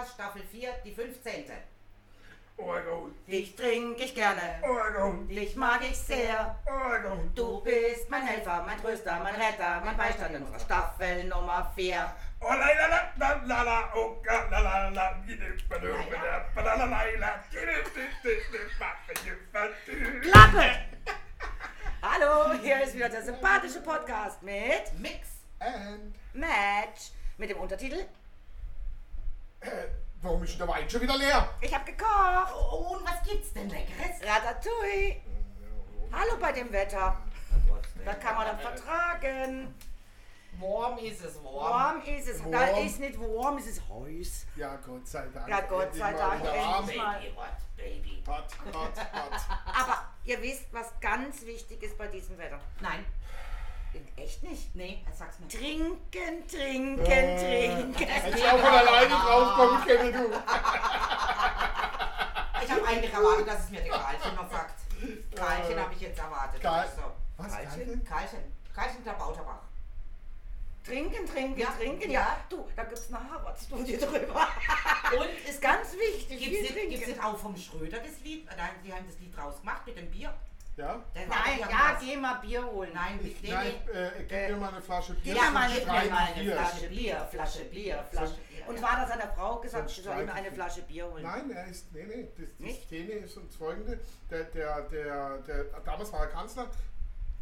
Podcast Staffel 4, die 15. Orgo. Dich trinke ich gerne. Orgo. Dich mag ich sehr. Orgo. Du bist mein Helfer, mein Tröster, mein Retter, mein Beistand in unserer Staffel Nummer 4. Oh, Klappe! Hallo, hier ist wieder der sympathische Podcast mit Mix and Match mit dem Untertitel warum ist denn der Wein schon wieder leer? Ich hab gekocht. Oh, und was gibt's denn Leckeres? Ratatouille. Hallo bei dem Wetter. Das kann man dann vertragen. Warm ist es, warm. Warm ist es. Da Warm. ist nicht warm, es ist heiß. Ja, Gott sei Dank. Ja, Gott sei Dank, endlich. Baby, what, baby. Hot, hot, hot. Aber ihr wisst, was ganz wichtig ist bei diesem Wetter. Nein, Echt nicht? nee, sag's mir. Trinken, trinken, Äh, trinken. Hätte ich auch von alleine draufkommen können, du. Ich habe eigentlich erwartet, dass es mir der Karlchen noch sagt. Karlchen habe ich jetzt erwartet. Karl- So. Was, Karlchen? Karlchen? Karlchen. Der Bauterbach. Trinken, trinken, Ja, trinken. ja. Ja, du, da gibt's eine Harvard-Studie drüber. Und Ist ganz wichtig. Gibt es auch vom Schröder das Lied? Nein, die haben das Lied draus gemacht mit dem Bier. Ja? Der Nein, die ja, geh mal Bier holen. Nein, Ich, dem nein, äh, gib äh, mir mal eine Flasche Bier. Gib mir mal, eine. Flasche Bier, Flasche Bier, Flasche Bier, Und ja. war das seiner Frau gesagt, sie soll ihm eine. Flasche Bier holen? Nein, er ist, nee, nee, das, das Nicht? Szene ist und folgende. Der, der, der, der, damals war er Kanzler.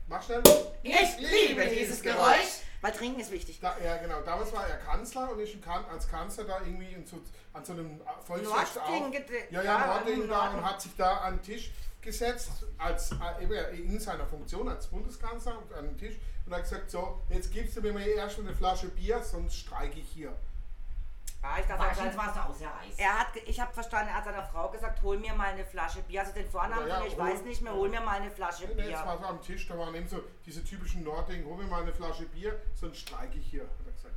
Mach schnell. Ich liebe dieses Geräusch. Weil trinken ist wichtig. Da, ja, genau. Damals war er Kanzler und kan als Kanzler da irgendwie in so, an so einem Volksfest gete- Ja, ja, im da und hat sich da an den Tisch gesetzt, als, äh, eben in seiner Funktion als Bundeskanzler an den Tisch und hat gesagt: So, jetzt gibst du mir mal erst mal eine Flasche Bier, sonst streike ich hier. Ja, ich dachte, er, es da auch sehr heiß. er hat, ich habe verstanden, er hat seiner Frau gesagt, hol mir mal eine Flasche Bier. Also den Vornamen Ja, ja, ich hol- weiß nicht mehr, hol mir mal eine Flasche Nee, nee, das Bier. war so am Tisch, da waren eben so diese typischen Nordring: Hol mir mal eine Flasche Bier, sonst streike ich hier, hat er gesagt.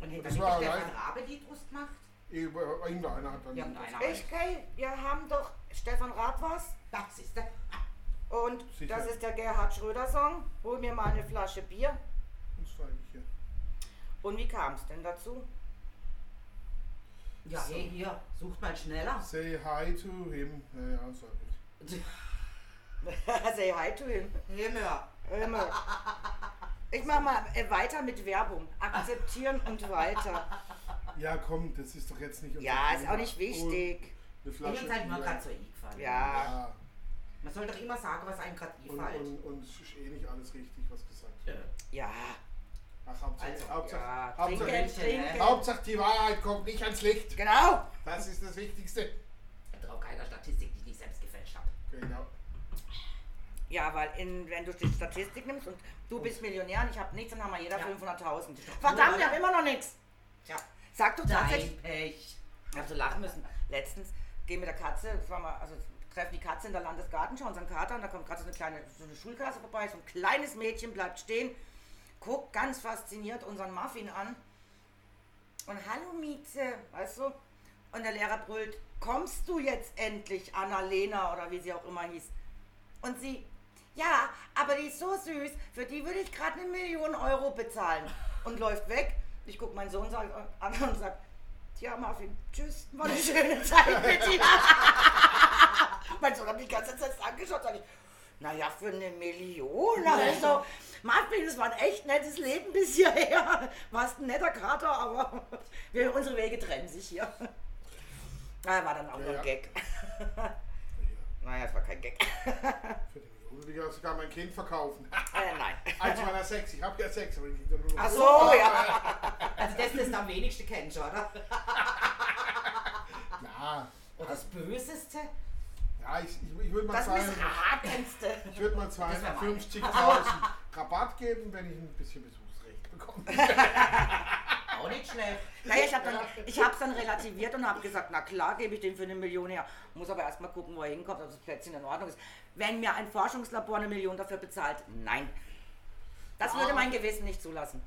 Und hinter das war Stefan. Rabe Lied gemacht. Über- Irgendeiner hat dann. Irgendeiner. Ich, okay, wir haben doch Stefan Rath was. Das ist der. Und Sicher. das ist der Gerhard Schröder Song. Hol mir mal eine Flasche Bier. Sonst streike ich hier. Und wie kam es denn dazu? Ja, So. hey, hier, sucht mal schneller. Say hi to him. Ja, ja, sag ich. Say hi to him. Himmel. Immer. Ich mach mal äh, weiter mit Werbung. Akzeptieren und weiter. Ja, komm, das ist doch jetzt nicht unser Ja, ist Thema. auch nicht wichtig. Oh, eine Ich Flasche uns halt nur Bier. gerade so eingefallen. Ja. Ja, Man soll doch immer sagen, was einem gerade und, einfällt. und, und es ist eh nicht alles richtig, was gesagt wird. Ja. Ach, Hauptsache, Also, Hauptsache, Ja. Hauptsache, Trinken, trinken. Hauptsache, die Wahrheit kommt nicht ans Licht. Genau. Das ist das Wichtigste. Ich traue keiner Statistik, die ich selbst gefälscht habe. Genau. Ja, weil in, wenn du die Statistik nimmst und du bist Millionär und ich habe nichts, dann haben wir jeder Ja. 500.000. doch Verdammt, haben oder? immer noch nichts. Tja, Sag doch tatsächlich. dein Pech. Ich habe so lachen müssen. Letztens gehen mit der Katze, mal, also treffen die Katze in der Landesgartenschau, unseren Kater, und da kommt gerade so eine kleine so eine Schulklasse vorbei, so ein kleines Mädchen bleibt stehen, guckt ganz fasziniert unseren Muffin an und hallo Mieze, weißt du? Und der Lehrer brüllt, kommst du jetzt endlich, Annalena oder wie sie auch immer hieß. Und sie, ja, aber die ist so süß, für die würde ich gerade eine Million Euro bezahlen. Und läuft weg. Ich gucke meinen Sohn sag- an und sage, Tja, Muffin, tschüss, war eine schöne Zeit mit dir. mein Sohn hat mich die ganze Zeit angeschaut, sag ich, naja, für eine Million, also, Muffin, das war ein echt nettes Leben bis hierher. Warst ein netter Kater, aber wir, unsere Wege trennen sich hier. Na, war dann auch Ja, nur ja. ein Gag. Ja, Naja, es war kein Gag. Will sogar mein Kind verkaufen. äh, nein. Eins meiner sechs. Ich habe ja sechs. Aber ich Ach so, ja. Also das ist am wenigsten kennst, oder? Ja, Und das Böseste? ja ich, ich, ich würde mal würde mal Das wär meine. 250.000 Rabatt geben, wenn ich ein bisschen Besuchsrecht bekomme. Auch nicht schlecht. Naja, ich habe dann, ich hab's dann relativiert und habe gesagt, na klar, gebe ich den für eine Million her. Muss aber erstmal gucken, wo er hinkommt, ob das Plätzchen in Ordnung ist. Wenn mir ein Forschungslabor eine Million dafür bezahlt, nein. Das würde mein Gewissen nicht zulassen.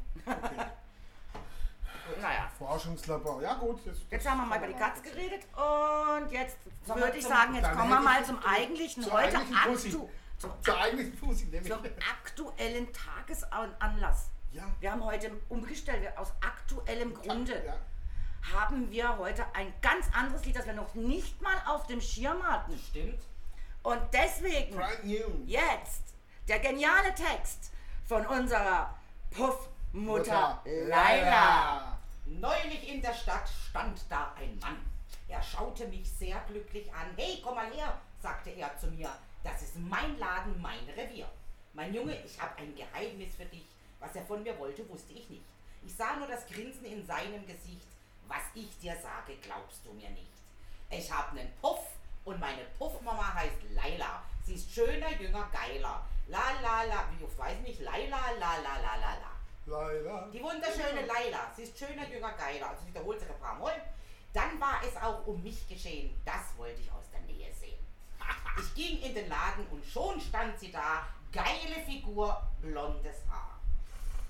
naja, Forschungslabor. Ja gut. Das, jetzt haben wir mal über die Katz geredet und jetzt würde ich sagen, jetzt kommen wir mal zum eigentlichen, heute aktu, zum, Zur eigentlichen Fusi, nämlich. zum aktuellen Tagesanlass. Ja. Wir haben heute umgestellt, aus aktuellem Grunde Ja. haben wir heute ein ganz anderes Lied, das wir noch nicht mal auf dem Schirm hatten. Stimmt. Und deswegen jetzt der geniale Text von unserer Puffmutter Mutter Laila. Neulich in der Stadt stand da ein Mann. Er schaute mich sehr glücklich an. Hey, komm mal her, sagte er zu mir. Das ist mein Laden, mein Revier. Mein Junge, ich habe ein Geheimnis für dich. Was er von mir wollte, wusste ich nicht. Ich sah nur das Grinsen in seinem Gesicht. Was ich dir sage, glaubst du mir nicht. Ich habe einen Puff und meine Puffmama heißt Laila. Sie ist schöner, jünger, geiler. La la la, wie ich weiß nicht, Laila, la la la la la. Laila. Die wunderschöne Laila. Sie ist schöner, jünger, geiler. Also wiederholt sich ein paar Mal. Dann war es auch um mich geschehen. Das wollte ich aus der Nähe sehen. Ich ging in den Laden und schon stand sie da. Geile Figur, blondes Haar.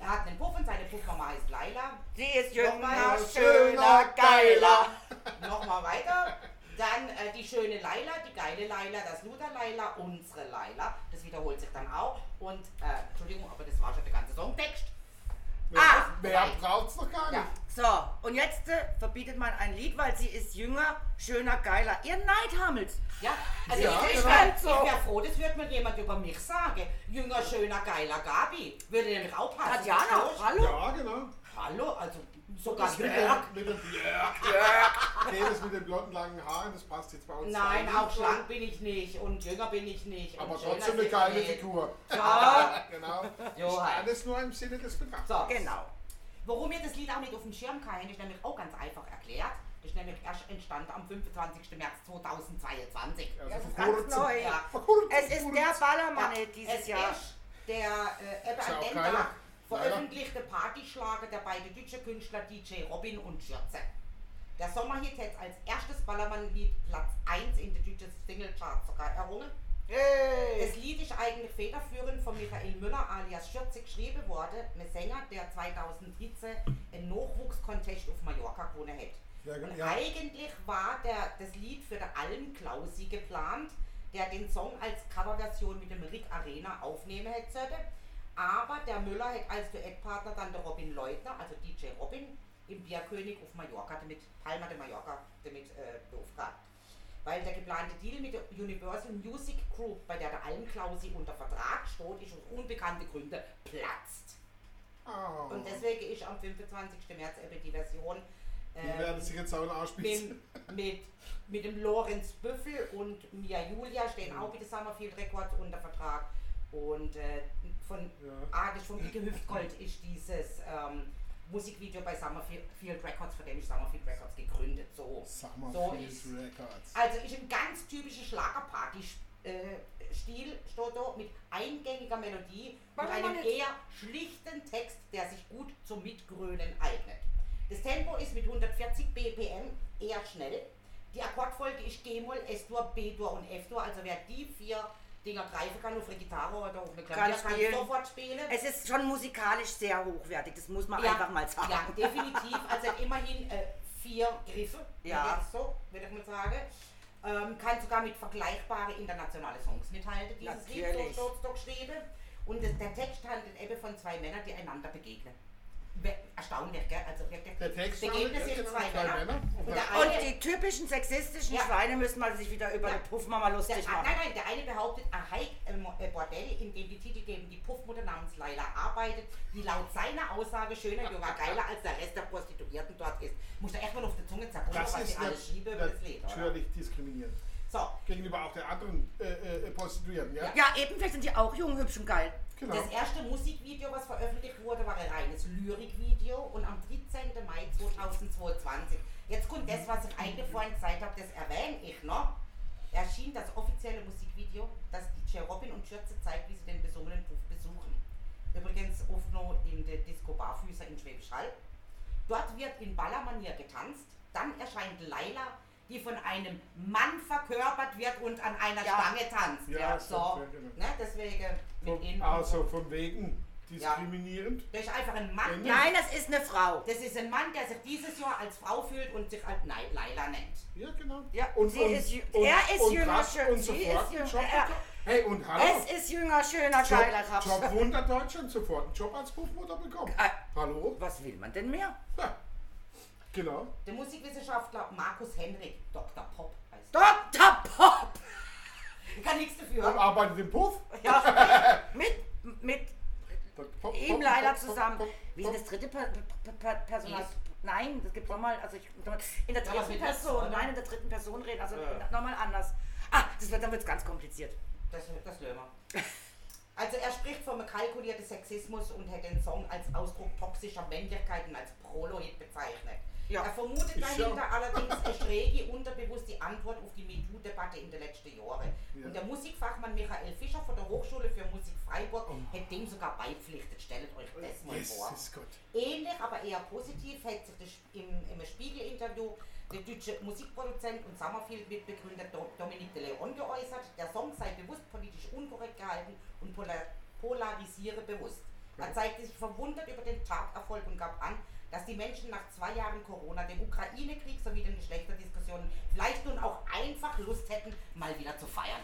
Er hat einen Puff und seine Puffmama heißt Laila. Sie ist jünger, Nochmal schöner, geiler. Nochmal weiter. Dann äh, die schöne Laila, die geile Laila, das Luder Laila, unsere Laila. Das wiederholt sich dann auch. Und, äh, Entschuldigung, aber das war schon der ganze Songtext. Mehr, Ah, mehr nein. braucht's noch gar nicht. Ja. Und jetzt äh, verbietet man ein Lied, weil sie ist jünger, schöner, geiler. Ihr Neidhammelt. Ja, also Ja, ich, ich genau. wäre So. wär froh, das würde mir jemand über mich sagen. Jünger, schöner, geiler Gabi. Würde nämlich auch passen. Tatjana, hallo? Ja, genau. Hallo, also sogar Das mit Jörg. dem, mit dem Jörg. Okay, das mit den blonden langen Haaren, das passt jetzt bei uns. Nein, auch schlank bin ich nicht und jünger bin ich nicht. Aber trotzdem eine geile. Figur. Ja, Genau. Jo, halt. Alles nur im Sinne des Betrachters. So, Genau. Warum mir das Lied auch nicht auf dem Schirm kam, ist nämlich auch ganz einfach erklärt. Das ist nämlich erst entstanden am 25. März 2022. Also Das ist ganz neu. Ja. Es ist der. Ballermann Ja, dieses es Jahr. ist der äh, ja. Tag Geiler. veröffentlichte Partyschlager der beiden deutschen Künstler DJ Robin und Schürze. Der Sommerhit hat als erstes Ballermann-Lied Platz 1 in den deutschen Singlecharts sogar errungen. Hey. Das Lied ist eigentlich federführend von Michael Müller alias Schürze geschrieben worden, ein Sänger, der 2013 einen Nachwuchskontest auf Mallorca gewonnen hat. Ja, Und ja. eigentlich war der, das Lied für den Alm Klausi geplant, der den Song als Coverversion mit dem Rick Arena aufnehmen hätte. Aber der Müller hat als Duettpartner dann der Robin Leutner, also DJ Robin, im Bierkönig auf Mallorca, damit Palma de Mallorca, damit äh, beauftragt. Weil der geplante Deal mit der Universal Music Group, bei der der Alm Klausi unter Vertrag steht, ist aus unbekannten Gründen platzt. Oh. Und deswegen ist am 25. März eben die Version Die ähm, werden sich jetzt auch anspitzen. mit, mit, mit dem Lorenz Büffel und Mia Julia stehen auch mit der Summerfield Records unter Vertrag. Und äh, von Ja. ah, das von Ike Hüftgold ist dieses ähm, Musikvideo bei Summerfield Records, von dem ist Summerfield Records gegründet. So, so Summerfield ist. Records. Also ist ein ganz typischer Schlagerparty-Stil, da mit eingängiger Melodie und einem eher schlichten Text, der sich gut zum Mitgrölen eignet. Das Tempo ist mit 140 BPM eher schnell. Die Akkordfolge ist G-Moll, S-Dur, B-Dur und F-Dur. Also wer die vier Dinger greifen kann auf eine Gitarre oder auf eine Klavier, kann spielen. sofort spielen. Es ist schon musikalisch sehr hochwertig, das muss man einfach mal sagen. Ja, definitiv. Also immerhin äh, vier Griffe, Ja. so, würde ich mal sagen. Ähm, kann sogar mit vergleichbaren internationalen Songs mithalten, dieses Lied, Natürlich. so steht's da geschrieben. Und das, der Text handelt eben von zwei Männern, die einander begegnen. Erstaunlich, gell? Also wirklich. Der Text begegnen handelt- sich zwei zwei Männer. Männer. Und der Und eine, die typischen sexistischen Ja. Schweine müssen mal sich wieder über Ja. eine Puffmama der, lustig ah, machen. nein, nein, der eine behauptet, ein Mo- ein Bordell, in dem die Titelgebende die Puffmutter namens Laila arbeitet, die laut seiner Aussage schöner, junger, geiler als der Rest der Prostituierten dort ist. Muss da erstmal auf der Zunge zerbrüllen, Das was ist sie alles schiebe über das Lied, oder? natürlich diskriminierend. So, Gegenüber auch der anderen äh, äh, Prostituierten, ja? Ja, ebenfalls sind die auch jung, hübsch und geil. Genau. das erste Musikvideo, was veröffentlicht wurde, war ein reines Lyrikvideo und am 13. Mai 2022. Jetzt kommt das, was ich eigentlich vorhin gesagt habe, das erwähne ich noch. Erschien das offizielle Musikvideo, das DJ Robin und Schürze zeigt, wie sie den besungenen Puff besuchen. Übrigens oft noch in der Disco Barfüßer in Schwäbisch Hall. Dort wird in Ballermanier getanzt. Dann erscheint Laila, die von einem Mann verkörpert wird und an einer Ja. Stange tanzt. Ja, so. ja, genau. Ne, deswegen mit Von, ihnen. also von wegen diskriminierend. Der ist einfach ein Mann. Ja. Nein, das ist eine Frau. Das ist ein Mann, der sich dieses Jahr als Frau fühlt und sich als Nei- Laila nennt. Ja, genau. Ja, sie ist jü- er ist und jünger, rasch schön, und sie ist jünger, ja. Hey, und hallo. Es ist jünger, schöner, Job, geiler. Job Wunder Deutschland sofort einen Job als Puffmutter bekommen. Äh. Hallo? Was will man denn mehr? Ja. Genau. Der Musikwissenschaftler Markus Henrik, Dr. Pop heißt Dr. Pop! Ich kann nichts Und dafür. arbeitet im Puff. Ja, mit, mit. Pop, ihm Pop, leider Pop, zusammen. Pop, Wie ist das dritte per per per Personal? Yes. Nein, das gibt nochmal, also ich, in der Ja, dritten S, Person, nein, in der dritten Person reden, also Ja. nochmal anders. Ah, das wird, dann wird es ganz kompliziert. Das, das lösen wir. Also er spricht vom kalkulierten Sexismus und hat den Song als Ausdruck toxischer Männlichkeit und als Prolo-Hit bezeichnet. Ja. Er vermutet dahinter schau. allerdings eine schräge, unterbewusste Antwort auf die MeToo-Debatte in den letzten Jahren. Ja. Und der Musikfachmann Michael Fischer von der Hochschule für Musik Freiburg hat dem sogar beipflichtet. Stellt euch das mal vor. Ähnlich, aber eher positiv hat sich das im, im Spiegel-Interview der deutsche Musikproduzent und Summerfield-Mitbegründer Do- Dominique de Leon geäußert, der Song sei bewusst politisch unkorrekt gehalten und polar polarisiere bewusst. Er zeigte sich verwundert über den Taterfolg und gab an, dass die Menschen nach zwei Jahren Corona, dem Ukraine-Krieg sowie den Geschlechterdiskussionen vielleicht nun auch einfach Lust hätten, mal wieder zu feiern.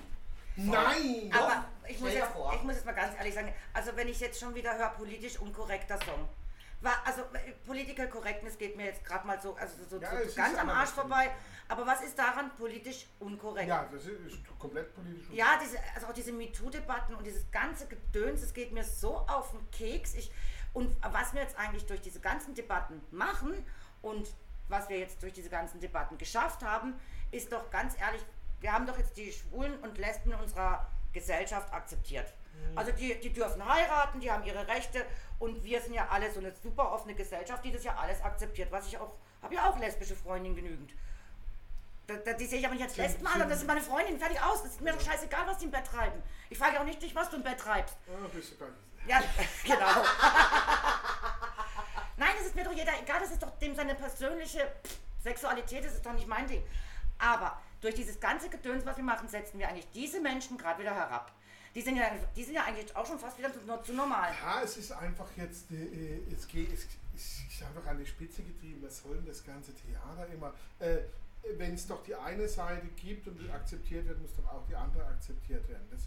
Nein! Doch, Aber ich muss, jetzt, vor. ich muss jetzt mal ganz ehrlich sagen, also wenn ich jetzt schon wieder höre, politisch unkorrekter Song. War, also äh, Political Correctness geht mir jetzt gerade mal so, also so, Ja, so, ganz am Arsch vorbei. Aber was ist daran politisch unkorrekt? Ja, das ist, ist komplett politisch. Ja, diese, also auch diese MeToo-Debatten und dieses ganze Gedöns, es geht mir so auf den Keks. Ich, und was wir jetzt eigentlich durch diese ganzen Debatten machen und was wir jetzt durch diese ganzen Debatten geschafft haben, ist doch ganz ehrlich, wir haben doch jetzt die Schwulen und Lesben in unserer Gesellschaft akzeptiert. Also die, die dürfen heiraten, die haben ihre Rechte und wir sind ja alle so eine super offene Gesellschaft, die das ja alles akzeptiert. Was ich auch, habe ja auch lesbische Freundinnen genügend. Da, da, die sehe ich aber nicht als Sind- Lesben an, sind- das ist meine Freundin, fertig aus. Das ist mir doch scheißegal, was die im Bett treiben. Ich frage auch nicht dich, was du im Bett treibst. Ah, bist du gar nicht. Ja, genau. Nein, es ist mir doch jeder egal, das ist doch dem seine persönliche Sexualität, das ist doch nicht mein Ding. Aber durch dieses ganze Gedöns, was wir machen, setzen wir eigentlich diese Menschen gerade wieder herab. Die sind, ja, die sind ja eigentlich auch schon fast wieder zu, zu normal. Ja, es ist einfach jetzt, äh, es geht, es ist einfach an die Spitze getrieben. Was soll denn das ganze Theater immer? Äh, Wenn es doch die eine Seite gibt und die akzeptiert wird, muss doch auch die andere akzeptiert werden. Das.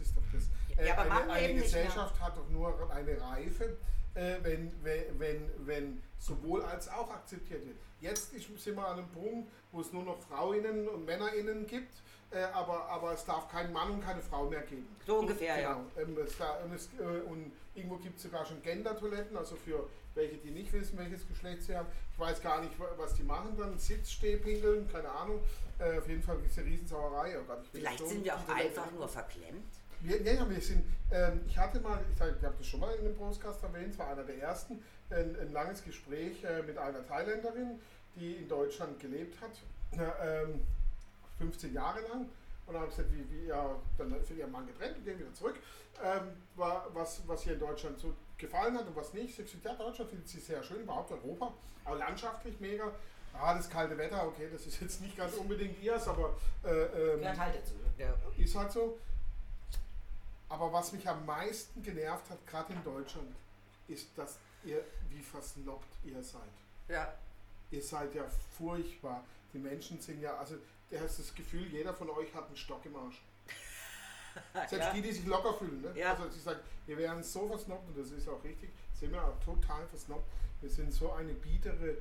Äh, Ja, aber machen eine eine eben nicht mehr. Gesellschaft hat doch nur eine Reife, äh, wenn, wenn, wenn, wenn sowohl als auch akzeptiert wird. Jetzt ist, sind wir an einem Punkt, wo es nur noch Frauen und Männerinnen gibt, äh, aber, aber es darf keinen Mann und keine Frau mehr geben. So ungefähr, ja. Genau. Ähm, es und, es, äh, und irgendwo gibt es sogar schon Gender-Toiletten, also für welche, die nicht wissen, welches Geschlecht sie haben. Ich weiß gar nicht, wa- was die machen dann. Sitz, Stehpingeln, keine Ahnung. Äh, auf jeden Fall ist eine Riesensauerei. Oh Gott, ich Vielleicht so sind wir auch einfach nur verklemmt. Wir, ja, ja, wir sind, ähm, ich hatte mal, ich, ich habe das schon mal in einem Podcast erwähnt, es war einer der ersten, ein, ein langes Gespräch äh, mit einer Thailänderin, die in Deutschland gelebt hat, äh, ähm, 15 Jahre lang. Und dann habe ich gesagt, wie, wie ja, dann für ihren Mann getrennt und gehen wieder zurück, ähm, war, was, was ihr in Deutschland so gefallen hat und was nicht. Sie hat gesagt, ja, Deutschland findet sie sehr schön, überhaupt Europa, aber landschaftlich mega. Ah, das kalte Wetter, okay, das ist jetzt nicht ganz unbedingt ihrs, aber äh, ähm, halt dazu. Ja. ist halt so. Aber was mich am meisten genervt hat, gerade in Deutschland, ist, dass ihr, wie versnobbt ihr seid. ja. Ihr seid ja furchtbar. Die Menschen sind ja, also du hast das Gefühl, jeder von euch hat einen Stock im Arsch. Selbst ja. die, die sich locker fühlen. Ne? Ja. Also sie sagen, wir wären so versnobbt, und das ist auch richtig, sind wir auch total versnobbt. Wir sind so eine biedere,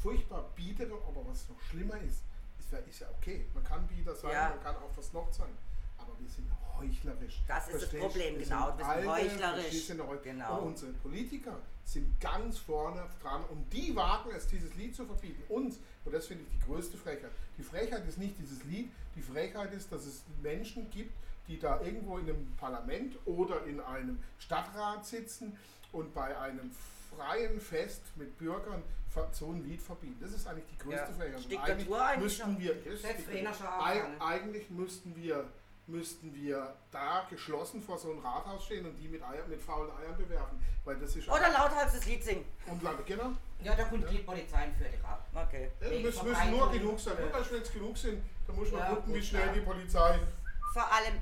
furchtbar biedere, aber was noch schlimmer ist, ist, ja- ist ja okay. Man kann bieder sein, Ja. man kann auch versnobbt sein. Wir sind heuchlerisch. Das ist das? Problem, genau. Wir sind alte, heuchlerisch. Genau. Und unsere Politiker sind ganz vorne dran und die wagen es, dieses Lied zu verbieten. Uns, und das finde ich die größte Frechheit. Die Frechheit ist nicht dieses Lied, die Frechheit ist, dass es Menschen gibt, die da irgendwo in einem Parlament oder in einem Stadtrat sitzen und bei einem freien Fest mit Bürgern so ein Lied verbieten. Das ist eigentlich die größte Ja. Frechheit. Diktatur eigentlich müssten wir, ist eigentlich müssten wir, müssten wir da geschlossen vor so einem Rathaus stehen und die mit, Eier, mit faulen Eiern bewerfen. Weil das ist Oder lauthals das Lied singen. und lange, genau. Ja, da kommt die Polizei für dich ab. Okay. Ja, müssen, müssen nur genug sein. Und wenn es genug sind, dann muss man Ja, gucken, wie gut, schnell ja. die Polizei Vor allem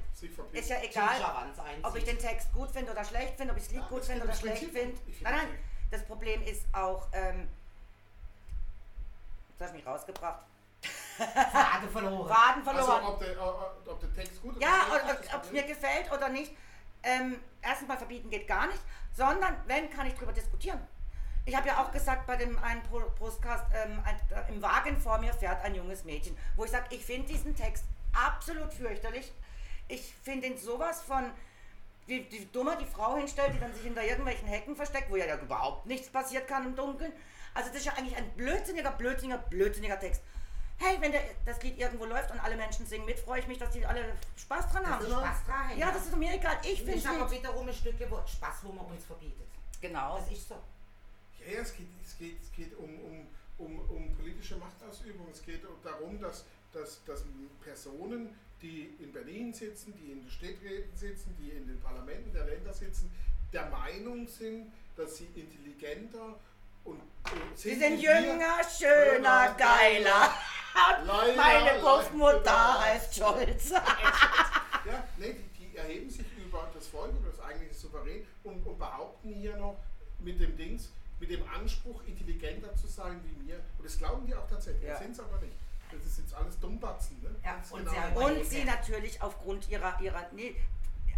ist ja egal, ob ich den Text gut finde oder schlecht finde, ob ich das Lied Ja, gut finde oder schlecht finde. Nein, nein, das- das Problem ist auch, ähm, jetzt hast du mich rausgebracht. Frage verloren. Waden verloren. Also ob der, ob der Text gut Ja, oder schlecht ob ist, es mir gefällt oder nicht. Ähm, erstens mal verbieten geht gar nicht, sondern wenn, kann ich drüber diskutieren. Ich habe ja auch gesagt bei dem einen Postcast, ähm, ein, äh, im Wagen vor mir fährt ein junges Mädchen, wo ich sage, ich finde diesen Text absolut fürchterlich. Ich finde ihn sowas von, wie, wie dummer die Frau hinstellt, die dann sich hinter irgendwelchen Hecken versteckt, wo ja, ja überhaupt nichts passiert kann im Dunkeln. Also das ist ja eigentlich ein blödsinniger, blödsinniger, blödsinniger Text. Hey, wenn der, das Lied irgendwo läuft und alle Menschen singen mit, freue ich mich, dass die alle Spaß dran haben. sie Spaß dran Ja, ja. das ist mir egal. Ich finde finde aber es wiederum ein Stück wo- Spaß, wo man uns verbietet. Genau. Das ist so. Ja, ja, es geht, es geht, es geht um, um, um, um politische Machtausübung. Es geht darum, dass, dass, dass Personen, die in Berlin sitzen, die in den Städträten sitzen, die in den Parlamenten der Länder sitzen, der Meinung sind, dass sie intelligenter und, und Sie sind sind wie wir. jünger, schöner, geiler. Leider, meine. Großmutter heißt Scholz. Ja, nee, die, die erheben sich über das Volk oder das eigentliche Souverän und, und behaupten hier noch mit dem Dings, mit dem Anspruch, intelligenter zu sein wie wir. Und das glauben die auch tatsächlich, Ja. das sind es aber nicht. Das ist jetzt alles Dummbatzen. Ne? Ja, und sehr Und sie natürlich aufgrund ihrer, ihrer nee,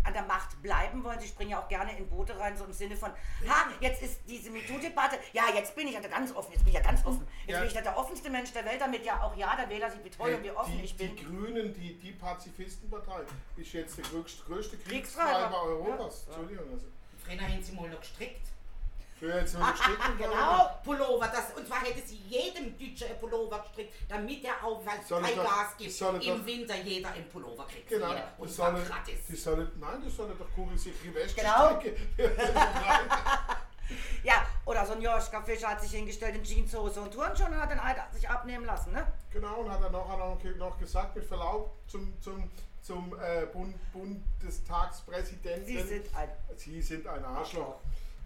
an der Macht bleiben wollen. Sie springen ja auch gerne in Boote rein, so im Sinne von, ha, jetzt ist diese MeToo-Debatte, ja, jetzt bin ich ja ganz offen, jetzt bin ich ja ganz offen. Jetzt Ja. bin ich ja der offenste Mensch der Welt, damit ja auch ja der Wähler sieht, wie toll und wie offen die, ich bin. Die Grünen, die, die Pazifistenpartei, ist jetzt der größte, größte Kriegstreiber. Kriegstreiber Europas. Ja. Entschuldigung. Also. Früher haben sie mal noch gestrickt. Für jetzt so eine Stimmung. Genau, Pullover. Das, und zwar hätte sie jedem Deutschen ein Pullover gestrickt, damit er auch, weil es kein Gas gibt, im doch- Winter jeder einen Pullover kriegt. Genau, Jeder. Und die zwar sollen, gratis. die sollen, nein, die sollen doch kugelsichere Weste Genau. stricken. Ja, oder so ein Joschka Fischer hat sich hingestellt in Jeanshose und Turnschuhe und hat den Eid sich abnehmen lassen, ne? Genau, und hat er noch, noch, gesagt, mit Verlaub zum, zum, zum äh, Bund, Bundestagspräsidenten. Sie sind ein Sie sind ein Arschloch.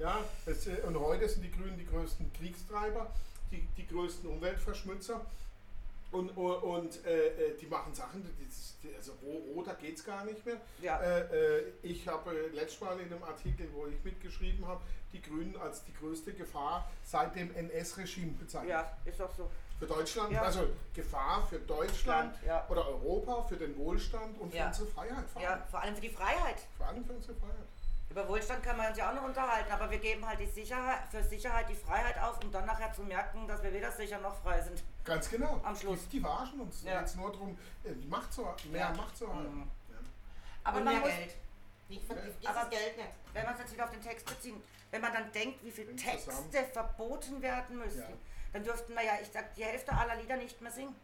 Ja, es, äh, und heute sind die Grünen die größten Kriegstreiber, die, die größten Umweltverschmutzer. Und, und, äh, äh, die machen Sachen, die, die, also roter geht es gar nicht mehr. Ja. Äh, äh, ich habe letztes Mal in einem Artikel, wo ich mitgeschrieben habe, die Grünen als die größte Gefahr seit dem NS-Regime bezeichnet. Ja, ist doch so. Für Deutschland, Ja. also Gefahr für Deutschland Ja. oder Europa, für den Wohlstand und für unsere Freiheit. Vor allem. Ja, vor allem für die Freiheit. Vor allem für unsere Freiheit. Über Wohlstand kann man uns ja auch noch unterhalten, aber wir geben halt die Sicherheit, für Sicherheit die Freiheit auf, um dann nachher zu merken, dass wir weder sicher noch frei sind. Ganz genau. Am Schluss. Die, die verarschen uns. Ja. Jetzt nur darum, äh, Macht zu, mehr Ja. Macht zu haben. Mhm. Ja. Aber und man mehr muss, Geld. Nicht das Aber- Geld nicht. wenn man es jetzt wieder auf den Text beziehen, wenn man dann denkt, wie viele Texte zusammen. verboten werden müssen, Ja. dann dürften wir ja, ich sag, die Hälfte aller Lieder nicht mehr singen.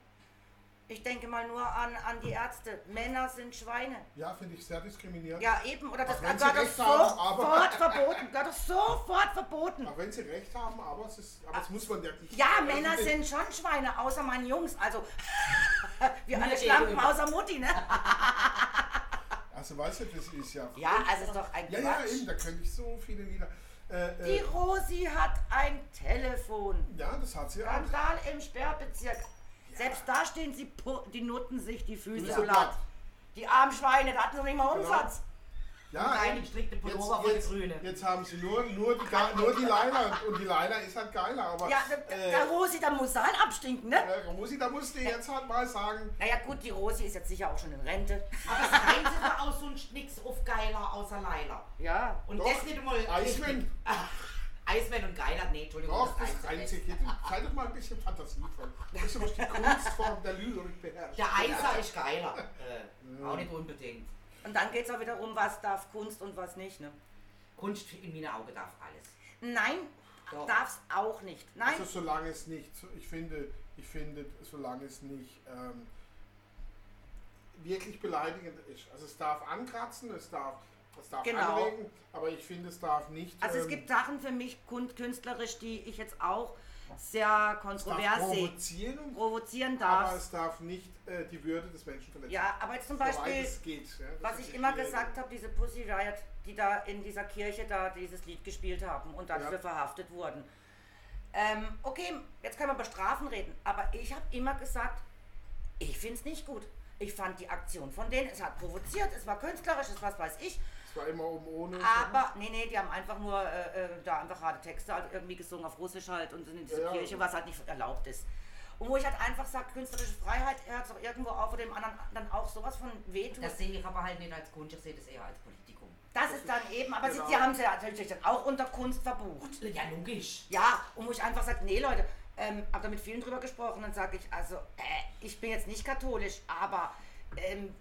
Ich denke mal nur an, an die Ärzte. Männer sind Schweine. Ja, finde ich sehr diskriminierend. Ja, eben. Oder das gehört doch sofort verboten. Gehört doch sofort verboten. Auch wenn sie recht haben, aber es ist, aber es muss man ja nicht. Ja, also Männer die- sind schon Schweine, außer meine Jungs. Also, wir alle Schlampen außer Mutti, ne? Also weißt du, das ist ja. Ja, also ist doch ein Ja, ja, eben, da könnte ich so viele Lieder. Äh, Die äh, Rosi hat ein Telefon. ja, das hat sie auch. Skandal im Sperrbezirk. Selbst da stehen sie, die nutten sich die Füße Füße platt. Die armen Schweine, da hatten sie nicht mal Genau. Umsatz. Ja, Und gestrickte Pullover jetzt, von jetzt, Grüne. jetzt haben sie nur, nur, die, nur die Leila. Und die Leila ist halt geiler. Aber Ja, der, äh, der Rosi, da muss halt abstinken, ne? äh, Rosi, da musst du jetzt halt mal sagen, Naja gut, die Rosi ist jetzt sicher auch schon in Rente. Aber es reimt sich doch auch so ein auf Geiler außer Leila. Ja. Und Doch, das nicht mal. Eismann. Eismann und Geiler, nee, Entschuldigung. Doch, das Einzige. Einzige. Sei doch mal ein bisschen fantasievoll. Du musst die Kunstform der Lyrik beherrschen. Der Eiser ist geiler. Äh, auch nicht unbedingt. Und dann geht es auch wieder um, was darf Kunst und was nicht, ne? Kunst in meinen Augen darf alles. Nein, Doch. darf's auch nicht. Nein. Also solange es nicht, ich finde, ich finde, solange es nicht ähm, wirklich beleidigend ist. Also es darf ankratzen, es darf, es darf Genau. anregen, aber ich finde, es darf nicht. Also es ähm, gibt Sachen für mich künstlerisch, die ich jetzt auch sehr es kontrovers sehe, provozieren, provozieren aber darf. es darf nicht äh, die Würde des Menschen verletzen. Ja, aber jetzt zum Beispiel, es geht. Ja, das was ich immer gesagt habe, diese Pussy Riot, die da in dieser Kirche da dieses Lied gespielt haben und dafür Ja. verhaftet wurden. Ähm, okay, jetzt können wir über Strafen reden, aber ich habe immer gesagt, ich finde es nicht gut. Ich fand die Aktion von denen, es hat provoziert, es war künstlerisch, es was weiß ich, Immer um ohne. aber nee, nee, die haben einfach nur äh, äh, da einfach gerade Texte halt irgendwie gesungen auf Russisch halt und sind in dieser Ja, ja. Kirche, was halt nicht erlaubt ist. Und wo ich halt einfach sage, künstlerische Freiheit hört es auch irgendwo auf, wo dem anderen dann auch sowas von wehtut. Das sehe ich aber halt nicht als Kunst, ich sehe das eher als Politikum. Das ist dann eben, aber Genau. sie, sie haben es ja natürlich dann auch unter Kunst verbucht. Ja, logisch. Ja, und wo ich einfach sage, nee Leute, ähm, habe da mit vielen drüber gesprochen, dann sage ich, also äh, ich bin jetzt nicht katholisch, aber ähm,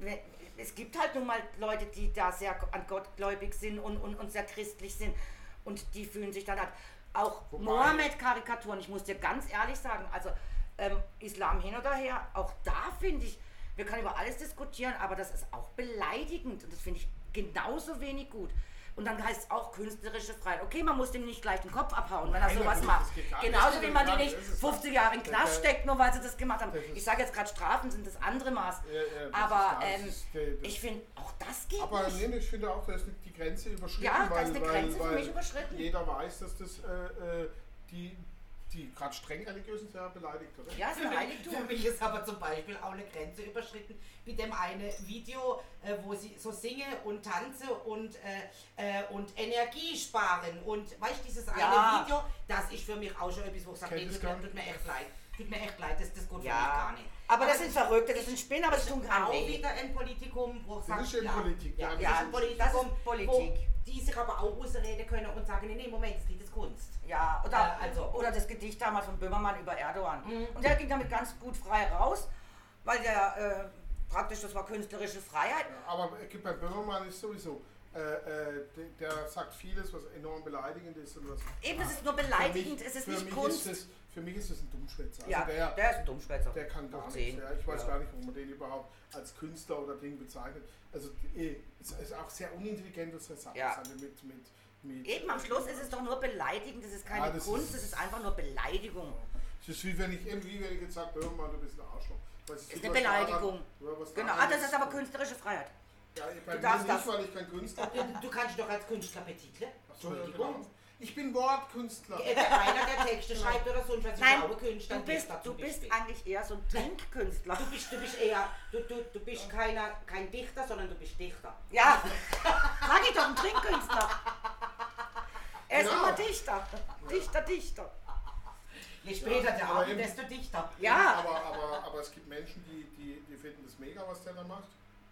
es gibt halt nun mal Leute, die da sehr an Gott gläubig sind und, und, und sehr christlich sind. Und die fühlen sich dann halt auch Mohammed-Karikaturen, ich muss dir ganz ehrlich sagen, also ähm, Islam hin oder her, auch da finde ich, wir können über alles diskutieren, aber das ist auch beleidigend. Und das finde ich genauso wenig gut. Und dann heißt es auch künstlerische Freiheit. Okay, man muss dem nicht gleich den Kopf abhauen, wenn er Nein, sowas macht. Genauso wie man die nicht nicht. Das ist 50 Jahre in den Knast steckt, nur weil sie das gemacht haben. Ich sage jetzt gerade, Strafen sind das andere Maß. Ja, ja, das aber ähm, ich finde, auch das geht Aber nicht. nee, ich finde auch, da ist die Grenze überschritten. Ja, da ist eine weil, Grenze für weil mich überschritten. Jeder weiß, dass das äh, äh, die, die gerade streng religiösen sehr beleidigt, oder? Ja, ist ein Heiligtum. für mich ist aber zum Beispiel auch eine Grenze überschritten mit dem eine Video, äh, wo sie so singe und tanze und, äh, äh, und Energie sparen. Und weißt du, dieses Ja. eine Video, das ist für mich auch schon etwas, wo ich sage, nee, es tut, mir, gar tut mir echt leid. Tut mir echt leid, das, das geht für mich Ja, gar nicht. aber das sind Verrückte, das sind Spinner, aber das tun keinem auch weh. wieder ein Politikum, wo ich Das sage, ja, Politik, Ja, ja, das ja, ist ein Politikum, das ist Politik. Wo die sich aber auch ausreden können und sagen, nee, nee, Moment, das Lied ist Kunst. Ja, oder, Äh, also- oder das Gedicht damals von Böhmermann über Erdogan. Mhm. Und der ging damit ganz gut frei raus, weil der äh, praktisch, das war künstlerische Freiheit. Aber bei Böhmermann ist sowieso, äh, äh, der, der sagt vieles, was enorm beleidigend ist. Und was, Eben, es ist nur beleidigend, mich- es ist nicht Kunst. Ist das, für mich ist es ein Dummschwätzer. Also ja, der, der ist ein Dummschwätzer. Der kann gar nichts. Ja. Ich weiß Ja. gar nicht, warum man den überhaupt als Künstler oder Ding bezeichnet. Also eh, es ist auch sehr unintelligent, was er sagt. Ja. Also mit, mit, mit, Eben, am Schluss ist es doch nur beleidigend, das ist keine Ja, das Kunst, ist- es ist einfach nur Beleidigung. Es ist wie wenn ich, eben wie wenn ich jetzt sage, hör mal, du bist ein Arschloch. Weil es Ist sieht eine daran- Beleidigung. was Genau, daran ah, das ist aber künstlerische Freiheit. Ja, bei Du mir darfst nicht, das. weil ich kein Künstler bin. Du kannst dich doch als Künstler betiteln. Ach so, ja, Entschuldigung. genau. Ich bin Wortkünstler. Äh, Einer, der Texte schreibt oder sonst was, Nein, ein Künstler. du bist, du bist eigentlich eher so ein Trinkkünstler. Du bist, du bist eher, du, du, du bist keiner, kein Dichter, sondern du bist Dichter. Ja, sag ich doch, ein Trinkkünstler. Er ist Ja. immer Dichter. Dichter, Dichter. Je später der aber Abend, desto dichter. Ja. Aber, aber, aber es gibt Menschen, die, die, die finden das mega, was der da macht.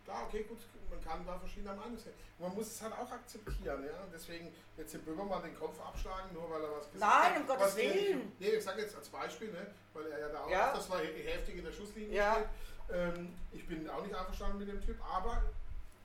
Klar, okay, gut, man kann da verschiedener Meinung sein. Man muss es halt auch akzeptieren, ja. Und deswegen jetzt dem Böhmermann den Kopf abschlagen, nur weil er was gesagt Nein, hat. um Gottes Willen. Nee, ich sage jetzt als Beispiel, ne, weil er ja da auch Ja. das war heftig in der Schusslinie Ja. steht. Ähm, ich bin auch nicht einverstanden mit dem Typ, aber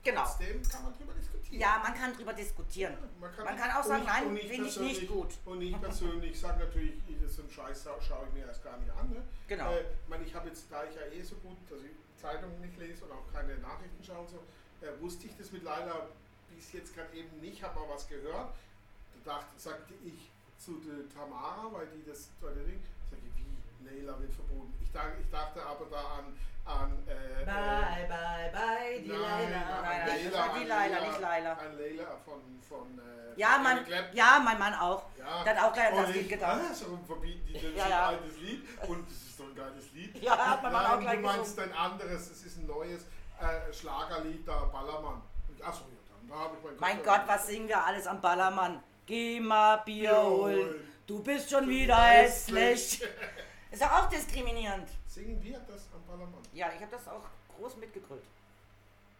Genau. trotzdem kann man drüber diskutieren. Ja, man kann drüber diskutieren. Man kann auch und sagen, nicht- nein, finde ich nicht gut. Und ich persönlich sage natürlich, ich- das ist ein Scheiß, schaue schau ich mir erst gar nicht an. Ne? Genau. Äh, ich meine, ich habe jetzt, da ich ja eh so gut, dass ich Zeitungen nicht lese und auch keine Nachrichten schaue und so, äh, wusste ich das mit Leila bis jetzt gerade eben nicht, habe mal was gehört. Da dachte, sagte ich zu der Tamara, weil die das, der Ding, ich, wie, Leila wird verboten. Ich dachte, ich dachte aber da an, an äh, äh, Bye, bye, bye, die Nein, Leila. nein, nein, Leila, das war die Leila, nicht Leila. An Leila von, von äh, Ja, mein, ja, mein Mann auch. Ja. Der hat auch gleich an das Lied gedacht. Ah, so verbieten die das ist Ja, ein ja. altes Lied und es ist doch ein geiles Lied. Ja, hat mein Mann auch gleich du meinst gesungen. ein anderes, es ist ein neues äh, Schlagerlied, da Ballermann. Und, achso, ja, dann da habe ich mein Mein. Gott, was singen wir alles am Ballermann? Geh mal Bier holen. Du bist schon wieder hässlich. Ist doch auch diskriminierend. Singen wir das am Ballermann? Ja, ich habe das auch groß mitgegrölt.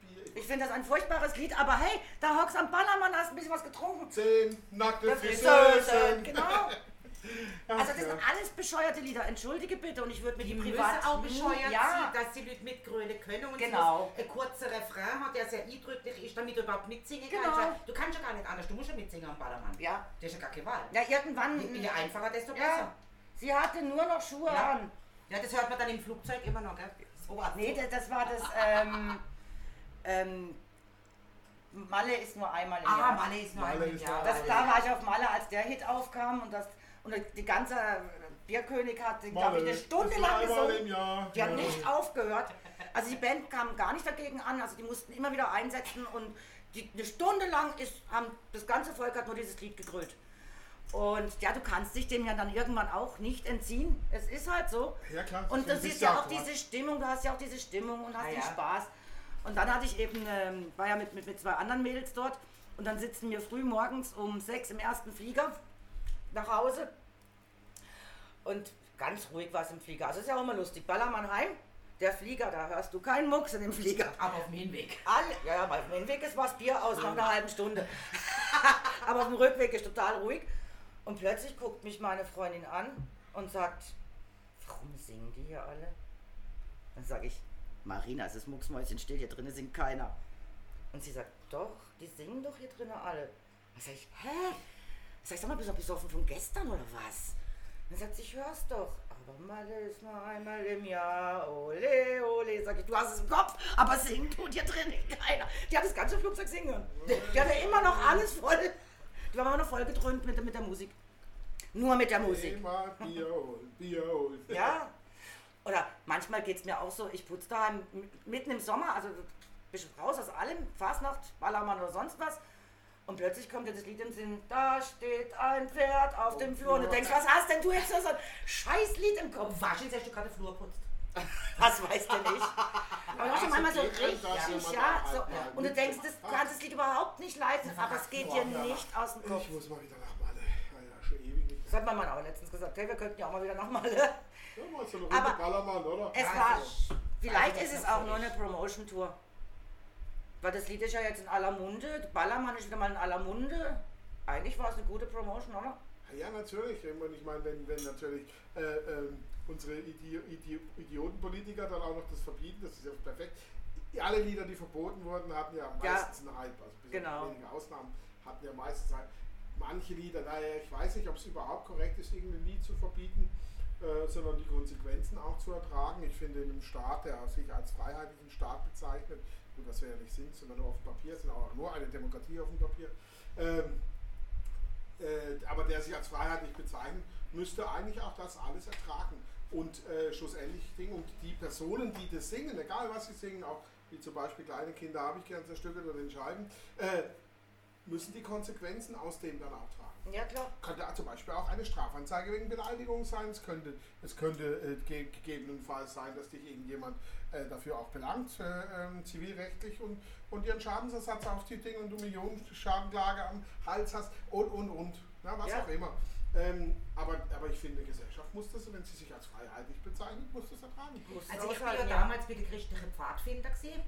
Bier. Ich finde das ein furchtbares Lied, aber hey, da hockst am Ballermann, hast ein bisschen was getrunken. Zehn nackte Friseusen. Genau. Also das ja. sind alles bescheuerte Lieder. Entschuldige bitte und ich würde mir die, Die müssen privat auch bescheuert ja. sein, dass sie nicht mitgrölen können und Genau. ein kurzer Refrain hat, der sehr eindrücklich ist, damit du überhaupt mitsingen Genau. kannst. Du kannst ja gar nicht anders, du musst ja mitsingen am Ballermann. Ja. Das ist ja gar keine Wahl. Ja, irgendwann. Je, je einfacher, desto Ja. Sie hatte nur noch Schuhe Ja. an. Ja, das hört man dann im Flugzeug immer noch, gell? So. Nee, das, das war das. Ähm, ähm, Malle ist nur einmal im Ah, Jahr. Malle ist nur Malle ein ist Jahr. Das, da war ich auf Malle, als der Hit aufkam und das und die ganze Bierkönig hat, glaube ich, eine Stunde lang Einmal gesungen. im Jahr. Die haben Ja. nicht aufgehört. Also die Band kam gar nicht dagegen an, also die mussten immer wieder einsetzen und die, eine Stunde lang ist, haben das ganze Volk hat nur dieses Lied gegrölt. Und ja, du kannst dich dem ja dann irgendwann auch nicht entziehen. Es ist halt so. Ja, klar. Und Du das ist ja auch Quatsch. diese Stimmung, du hast ja auch diese Stimmung und hast Ah, den ja. Spaß. Und dann hatte ich eben, ähm, war ja mit, mit, mit zwei anderen Mädels dort und dann sitzen wir früh morgens um sechs im ersten Flieger nach Hause und ganz ruhig war es im Flieger. Also ist ja auch immer lustig. Ballermann heim, der Flieger, da hörst du keinen Mucks in dem Flieger. Aber auf dem Hinweg. Alle, ja, ja, auf dem Hinweg ist was Bier aus nach einer halben Stunde. Aber auf dem Rückweg ist total ruhig. Und plötzlich guckt mich meine Freundin an und sagt, warum singen die hier alle? Dann sage ich, Marina, es ist mucksmäuschen still, hier drinnen singt keiner. Und sie sagt, doch, die singen doch hier drinnen alle. Dann sage ich, hä? Sag ich, sag mal, bist du besoffen von gestern oder was? Dann sagt sie, ich hör's doch. Aber Malle ist nur einmal im Jahr. Ole, ole. Sag ich, du hast es im Kopf, aber singen tut hier drin keiner. Die hat das ganze Flugzeug singen. Die hatte immer noch alles voll. Die war immer noch voll gedröhnt mit, der- mit der Musik. Nur mit der Musik. Ja. Oder manchmal geht es mir auch so, ich putze daheim mitten im Sommer, also bisschen raus aus allem, Fastnacht, Ballermann oder sonst was. Und plötzlich kommt dir das Lied in den Sinn, da steht ein Pferd auf dem Flur. Und du denkst, was hast denn du jetzt so ein scheiß Lied im Kopf? Wahrscheinlich hast du gerade Flur putzt. Was weißt du nicht? Aber Ja, auch schon so manchmal so richtig, ja. So. mal Und du denkst, das kannst das Lied überhaupt nicht leisten, aber es geht dir nicht aus dem Kopf. Ich muss mal wieder nach Malle. Ja, ja, schon ewig nicht. Das hat mein Mann auch letztens gesagt, hey, wir könnten ja auch mal wieder nach Malle. Ja, mal so eine Runde Aber Ballermann, oder? Es Also, war, vielleicht also ist es auch nur eine Promotion-Tour. Weil das Lied ist ja jetzt in aller Munde, Ballermann ist wieder mal in aller Munde. Eigentlich war es eine gute Promotion, oder? Ja, natürlich. Ich meine, ich meine, wenn, wenn natürlich äh, ähm, unsere Idi Idi Idiotenpolitiker dann auch noch das verbieten, das ist ja perfekt. Alle Lieder, die verboten wurden, hatten ja Ja. meistens einen Hype. Also Genau. wenige Ausnahmen hatten ja meistens Hype. Manche Lieder, naja, ich weiß nicht, ob es überhaupt korrekt ist, irgendein Lied zu verbieten, äh, sondern die Konsequenzen auch zu ertragen. Ich finde, in einem Staat, der sich als freiheitlichen Staat bezeichnet, gut, was wir ja nicht sind, sondern nur auf dem Papier, sind auch nur eine Demokratie auf dem Papier, ähm, äh, aber der sich als freiheitlich bezeichnet, müsste eigentlich auch das alles ertragen. Und äh, schlussendlich Ding, und die Personen, die das singen, egal was sie singen, auch wie zum Beispiel kleine Kinder habe ich gern zerstückelt oder den Scheiben, äh, müssen die Konsequenzen aus dem dann auch tragen. Ja, klar. Könnte zum Beispiel auch eine Strafanzeige wegen Beleidigung sein. Es könnte, es könnte äh, ge gegebenenfalls sein, dass dich irgendjemand äh, dafür auch belangt, äh, ähm, zivilrechtlich und, und einen Schadensersatz auf die Dinge und du Millionen Schadenklage am Hals hast und und und. Na, was Ja. auch immer. Ähm, aber, aber ich finde, Gesellschaft muss das, wenn sie sich als freiheitlich bezeichnet, muss das ertragen. Muss Also ich aushalten, ja damals bei der christlichen Pfadfinder gesehen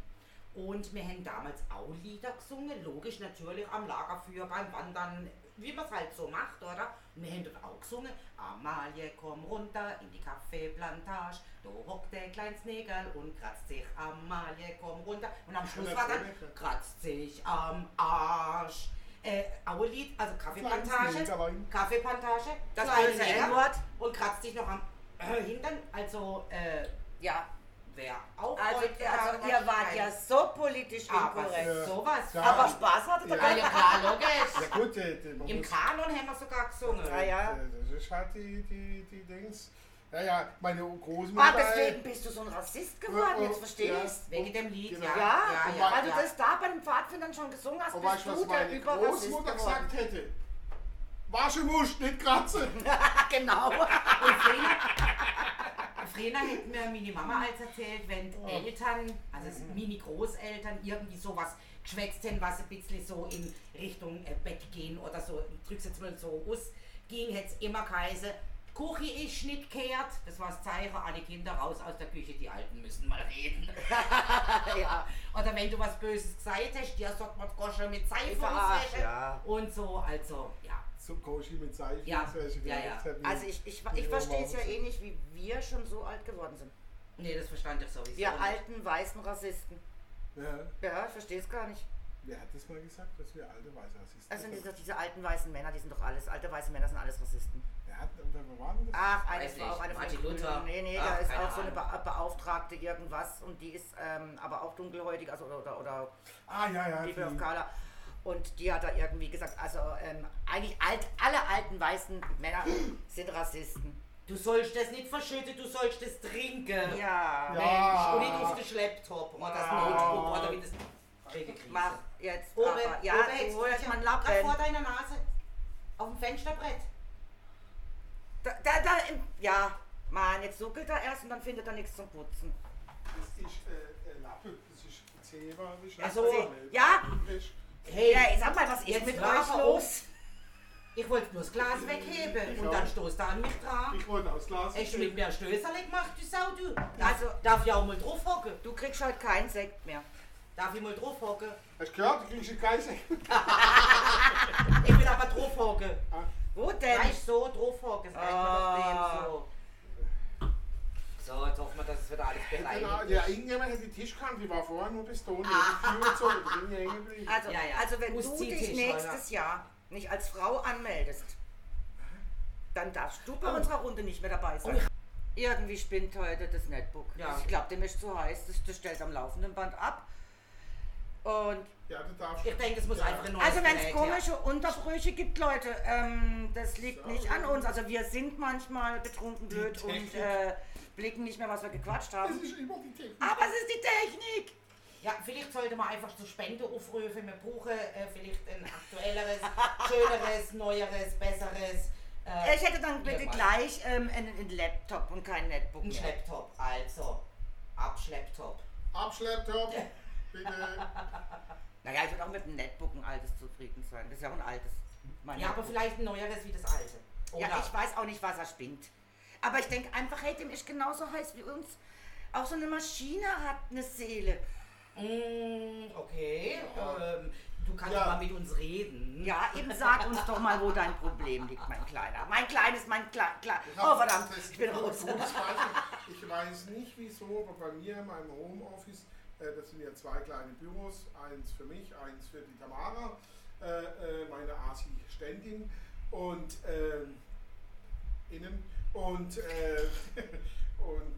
und wir haben damals auch Lieder gesungen, logisch natürlich am Lagerfeuer, beim Wandern, wie man es halt so macht, oder? Und wir haben dort auch gesungen, Amalie, komm runter in die Kaffeeplantage, da hockt der kleine Snegel und kratzt sich, Amalie, komm runter. Und am Schluss war dann, kratzt sich am Arsch. Äh, auch ein Lied, also Kaffeeplantage, Snägerlein. Kaffeeplantage, Das böse N-Wort. und kratzt sich noch am äh, Hintern, also äh, Ja. Wer auch Also, also ihr wart ja so politisch aber inkorrekt. Ja. sowas. Ja. Aber Spaß hattet ihr Ja. Ja, ja, logisch. Ja gut, äh, die- man Im Kanon haben wir sogar gesungen. Ja, ja. äh, Das ist halt die, die, die Dings. Ja, ja, meine Großmutter. Ah, deswegen bist du so ein Rassist geworden, jetzt verstehe Ja. ich's. Wegen dem Lied, Genau. ja. Ja, ja, ja, weil du ja. das da bei den Pfadfindern schon gesungen hast, Und bist weißt du, du was meine Überrassist Großmutter gesagt hätte? Wasche musst, nicht kratzen. genau. Und früher hätte mir meine Mama als erzählt, wenn Oh. Eltern, also meine Großeltern, irgendwie sowas geschwätzt haben, was ein bisschen so in Richtung äh, Bett gehen oder so, ich drück's jetzt mal so aus, ging, hätte es immer geheißen, Kuchi ist nicht kehrt. Das war das Zeichen, alle Kinder raus aus der Küche, die Alten müssen mal reden. ja. Oder wenn du was Böses gesagt hast, dir sagt man Gosche mit Seife auswäschen. ja. Und so, also, ja. So Koshi mit Seife. Ja, schon ja, ja. Also ich, ich, ich Ja, verstehe es ja so? eh nicht, wie wir schon so alt geworden sind. Nee, das verstand ich sowieso. Wir nicht. alten weißen Rassisten. Ja, Ja, ich verstehe es gar nicht. Wer hat das mal gesagt, dass wir alte Weiße Rassisten Also sind? diese, diese alten weißen Männer, die sind doch alles, alte weiße Männer sind alles Rassisten. Wer hat, wer war denn das? Ach, eine Weiß war auch nicht. eine von Martin den Grünen. Luther. Nee, nee, Ach, da ist keine auch so eine Ahnung. Be Beauftragte irgendwas und die ist ähm, aber auch dunkelhäutig, also oder, oder, oder Ah, ja, ja. People of die- Color. Und die hat da irgendwie gesagt, also ähm, eigentlich alt, alle alten weißen Männer sind Rassisten. Du sollst das nicht verschütten, du sollst das trinken. Ja. Ja. Mensch, und nicht auf den Schlepptop oder das Ja. Notebook oder wie das. Mach jetzt. Oben, aber, ja, oben du hättest hol jetzt mal einen grad vor Lappen. deiner Nase. Auf dem Fensterbrett. Da, da, da, im, ja, Mann, jetzt suckelt er erst und dann findet er nichts zum Putzen. Das ist äh, äh, Lappe, das ist Zebra. das ist Ach so, Lappe. ja. Das Hey, Ja, sag mal, was ist Jetzt mit euch los? Ich wollte nur das Glas wegheben Ich und auch. dann stoßt er an mich dran. Ich wollte aufs Glas. Hast du mit mir ein Stößerle gemacht, du Sau, du? Also- darf ich auch mal drauf hocken? Du kriegst heute keinen Sekt mehr. Darf ich mal drauf hocken? Hast du gehört? Du kriegst keinen Sekt. Ich will aber drauf hocken. Wo denn? Gleich so drauf hocken. Das reicht mir doch Ah. dem so. So, jetzt hoffen wir, dass es wieder alles bereinigt Genau, ist. ja, irgendjemand hat die Tischkante, die war vorher nur ich hängen geblieben. Also, Ja, ja. also wenn Muss du dich nächstes Jahr nicht als Frau anmeldest, dann darfst du bei Oh. unserer Runde nicht mehr dabei sein. Irgendwie spinnt heute das Netbook. Ja. Ich glaube, dem ist zu heiß. Das, das stellt am laufenden Band ab. Und Ja. Ich denke, es muss Ja. einfach ein neues also wenn es komische Unterbrüche gibt, Leute, ähm, das liegt So. nicht an uns. Also wir sind manchmal betrunken blöd und äh, blicken nicht mehr, was wir gequatscht Das haben. ist immer die Technik. Aber es ist die Technik. Ja, vielleicht sollte man einfach zur Spende aufrufen. Wir brauchen äh, vielleicht ein aktuelleres, schöneres, neueres, besseres. Äh, Ich hätte dann bitte gleich ähm, einen, einen Laptop und kein Netbook Ein mehr. Schlepptop, also. Abschlepptop. Abschlepptop. Bitte. Naja, ich würde auch mit einem Netbook ein altes zufrieden sein. Das ist ja auch ein altes. Mein Ja, aber Netbook. vielleicht ein neueres wie das alte. Oder? Ja, ich weiß auch nicht, was er spinnt. Aber ich denke einfach, hey, dem ist genauso heiß wie uns. Auch so eine Maschine hat eine Seele. Mm, okay. Ja. Ähm, du kannst Ja. mal mit uns reden. Ja, eben sag uns doch mal, wo dein Problem liegt, mein Kleiner. Mein Kleines, mein Kle Kle Oh, verdammt, ich bin raus. Ich weiß nicht wieso, aber bei mir in meinem Homeoffice, das sind ja zwei kleine Büros, eins für mich, eins für die Tamara, äh, äh, meine ASI-Ständin und ähm, innen und, äh, und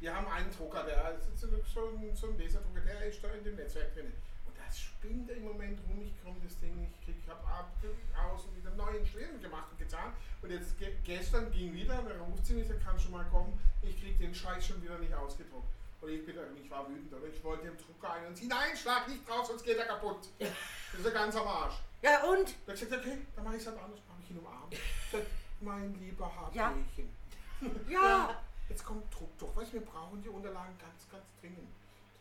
wir haben einen Drucker, der ist so, so, ein, Laserdrucker, der ist da in dem Netzwerk drin. Und das spinnt im Moment rum, ich komme das Ding ich habe ab, aus und wieder neuen Schweren gemacht und getan. Und jetzt ge gestern ging wieder, da ruft sie mich, da kann schon mal kommen, ich krieg den Scheiß schon wieder nicht ausgedruckt. Und ich bin ich war wütend, oder? Ich wollte dem Drucker ein und sie, nein, schlag nicht drauf, sonst geht er kaputt. Das ist ja ganz am Arsch. Ja, und? Da gesagt, okay, dann mache ich es halt anders, habe ich ihn umarmt. Sag, mein lieber Ja. Hartwegchen. Ja. Jetzt kommt Druck doch. Weißt du, wir brauchen die Unterlagen ganz, ganz dringend.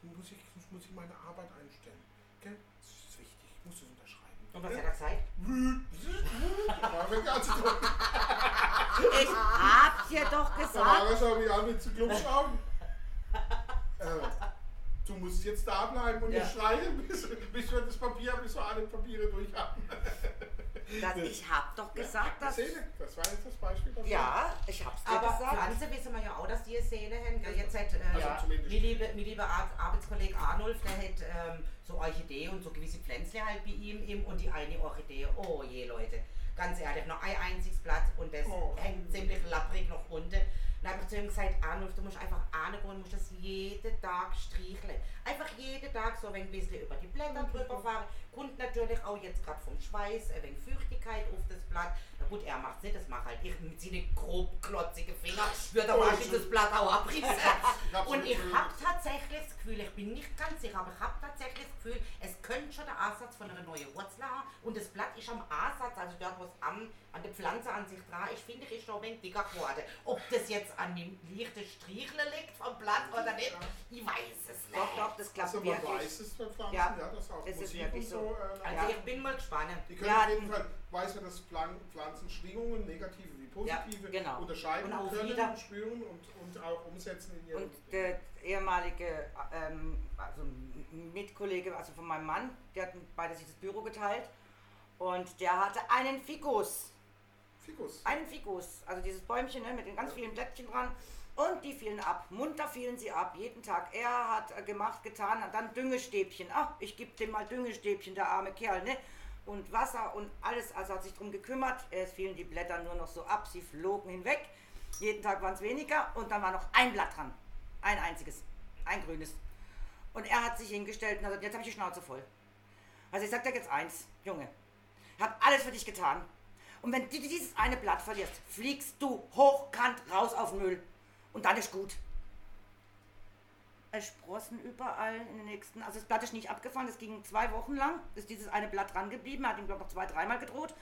Dann muss ich, sonst muss ich meine Arbeit einstellen. Gell? Das ist wichtig. Ich muss das unterschreiben. Und was hat er gesagt? Ja. Ich hab dir doch Da gesagt. war er schon wie an mit zu Klubschrauben. Äh, du musst jetzt da bleiben und Ja. nicht schreien, bis, bis wir das Papier, bis wir alle Papiere durch haben. Dass ich hab doch gesagt, dass. Seele, das war jetzt das Beispiel dafür. Ja, ich hab's dir Aber gesagt. Pflanze wissen wir ja auch, dass die eine Seele haben. gell? Jetzt hat äh, Also ja, zumindest. mein lieber mein lieber Ar Arbeitskollege Arnulf, der hat ähm, so Orchidee und so gewisse Pflänzchen halt bei ihm, ihm und die eine Orchidee. Oh je, Leute. Ganz ehrlich, noch ein einziges Blatt und das Oh. hängt ziemlich lapprig noch unten. Dann habe ich zu ihm gesagt, Arnulf, du musst einfach angehen und musst das jeden Tag streicheln. Einfach jeden Tag so ein bisschen über die Blätter drüber fahren. Kommt natürlich auch jetzt gerade vom Schweiß ein wenig Feuchtigkeit auf das Blatt. Na gut, er macht nicht, das macht halt ich mit seinen grob klotzigen Fingern. Würde Oh, schon. das Blatt auch abrissen. Und ich habe tatsächlich das Gefühl, ich bin nicht ganz sicher, aber ich habe tatsächlich das Gefühl, es könnte schon der Ansatz von einer neuen Wurzel haben. Und das Blatt ist am Ansatz, also dort, wo es am, an der Pflanze an sich dran ist, finde ich, ist schon ein wenig dicker geworden. Ob das jetzt an dem leichten Streicheln liegt vom Blatt oder nicht, ich weiß es nicht. Doch, doch, das klappt Also man wirklich. weiß es bei Pflanzen, Ja, ja, dass auch es ist Musik wirklich und so. Äh, Also Ja. ich bin mal gespannt. Die können Wir auf jeden Fall, weiß man, dass Pflanzen Schwingungen, negative wie positive, genau. unterscheiden Und auch können, wieder- spüren und, und auch umsetzen in ihrem Und der ehemalige ähm, also Mitkollege, also von meinem Mann, die hatten beide sich das Büro geteilt. Und der hatte einen Fikus. Fikus. Einen Fikus. Also dieses Bäumchen ne, mit den ganz vielen Blättchen dran. Und die fielen ab. Munter fielen sie ab. Jeden Tag. Er hat äh, gemacht, getan. Und dann Düngestäbchen. Ach, ich gebe dem mal Düngestäbchen, der arme Kerl. Ne? Und Wasser und alles. Also hat sich drum gekümmert. Es fielen die Blätter nur noch so ab. Sie flogen hinweg. Jeden Tag waren es weniger. Und dann war noch ein Blatt dran. Ein einziges. Ein grünes. Und er hat sich hingestellt und hat gesagt, jetzt habe ich die Schnauze voll. Also ich sag dir jetzt eins, Junge. Hab alles für dich getan. Und wenn du dieses eine Blatt verlierst, fliegst du hochkant raus auf den Müll. Und dann ist gut. Es sprossen überall in den nächsten. Also das Blatt ist nicht abgefallen, es ging zwei Wochen lang. Ist dieses eine Blatt dran geblieben, hat ihm, glaube ich, noch zwei, dreimal gedroht.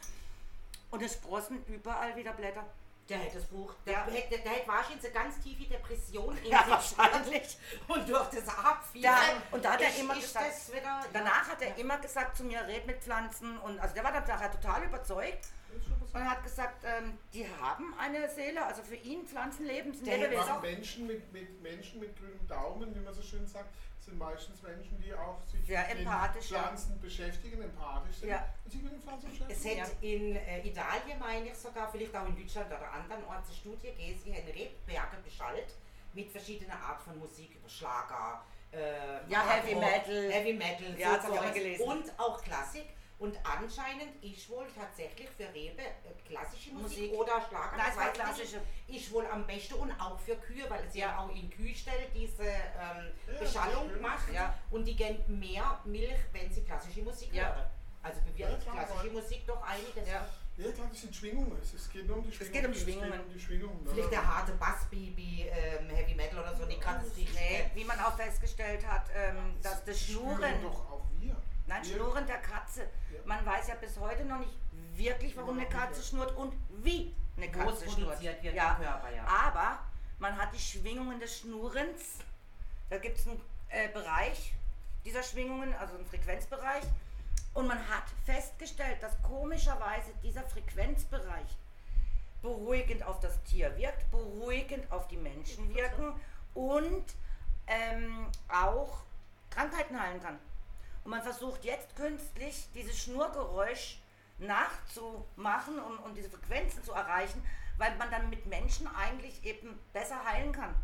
Und es sprossen überall wieder Blätter. Der hätte das Buch, der, Ja. hätte, der hätte wahrscheinlich eine ganz tiefe Depression in Ja, sich wahrscheinlich. Und durch das Abfielen. Und da hat er immer gesagt- das wieder, Danach hat er immer gesagt zu mir, red mit Pflanzen. Und also der war dann nachher total überzeugt. Und er hat gesagt, ähm, die haben eine Seele, also für ihn Pflanzenleben sind Der Lebewesen. Auch. Menschen mit, mit Menschen mit grünem Daumen, wie man so schön sagt, sind meistens Menschen, die auch sich Sehr mit empathisch, ja. Pflanzen beschäftigen, empathisch sind Ja. und sich mit den Pflanzen Es beschäftigen. hat in äh, Italien, meine ich sogar, vielleicht auch in Deutschland oder anderen Orten eine Studie gegeben, sie haben Rebberge beschallt mit verschiedenen Arten von Musik, über Schlager, äh, Ja, Heavy Metal. Heavy Metal, Ja, Zeugs. gelesen. und auch Klassik. Und anscheinend ist wohl tatsächlich für Rebe äh, klassische Musik, Musik. oder Schlager, Nein, das es war weiß ich klassische. nicht, ist wohl am besten und auch für Kühe, weil sie Ja. ja auch in Kühlstelle diese ähm, Ja, Beschallung macht Ja. und die geben mehr Milch, wenn sie klassische Musik Ja. hören. Also bewirkt klassische. Musik doch einiges. Ja. Ja, klar, das sind Schwingungen. Es- Es geht nur um die Schwingungen. geht um die Es Schwingungen. um die Schwingungen. Vielleicht der harte Bassbaby, ähm, Heavy Metal oder so, nicht gerade das wie man auch festgestellt hat, ähm, dass das Schnurren, doch auch wir. Nein, Schnurren der Katze, Ja. man weiß ja bis heute noch nicht wirklich, warum eine Überhaupt Katze schnurrt und wie eine Wo Katze schnurrt. produziert wird ja. im Körper, ja. Aber man hat die Schwingungen des Schnurrens, da gibt es einen äh, Bereich dieser Schwingungen, also einen Frequenzbereich, und man hat festgestellt, dass komischerweise dieser Frequenzbereich beruhigend auf das Tier wirkt, beruhigend auf die Menschen wirken und ähm, auch Krankheiten heilen kann. Und man versucht jetzt künstlich dieses Schnurgeräusch nachzumachen und, und diese Frequenzen zu erreichen, weil man dann mit Menschen eigentlich eben besser heilen kann.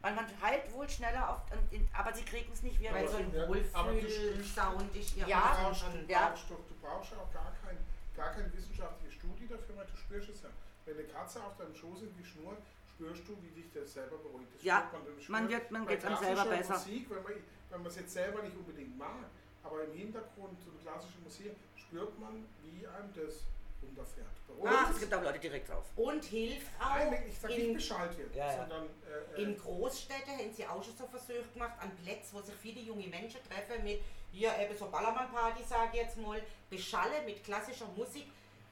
Weil man heilt wohl schneller, auf, und in, aber sie kriegen es nicht Weil wirklich. so ein Ja, aber du spürst- Wohlfühl-Sound ist ja, Ja, Du brauchst, schon. du, ja. brauchst doch, du brauchst ja auch gar, kein, gar keine wissenschaftliche Studie dafür, weil du spürst es ja. Wenn eine Katze auf deinem Schoß irgendwie schnurrt, spürst du, wie dich das selber beruhigt. Das Ja, man wird- man geht's einem selber besser. Musik, wenn man wenn man es jetzt selber nicht unbedingt mag, aber im Hintergrund so eine klassische Musik spürt man, wie einem das runterfährt. Ah, es. es gibt auch Leute, direkt auf. Und hilft auch Nein, ich sag nicht in, Bescheid wird, Ja, ja. sondern äh, in äh, Großstädten, haben sie auch schon so Versuche gemacht, an Plätzen, wo sich viele junge Menschen treffen, mit hier eben so Ballermann-Party, sage ich jetzt mal, beschallen mit klassischer Musik.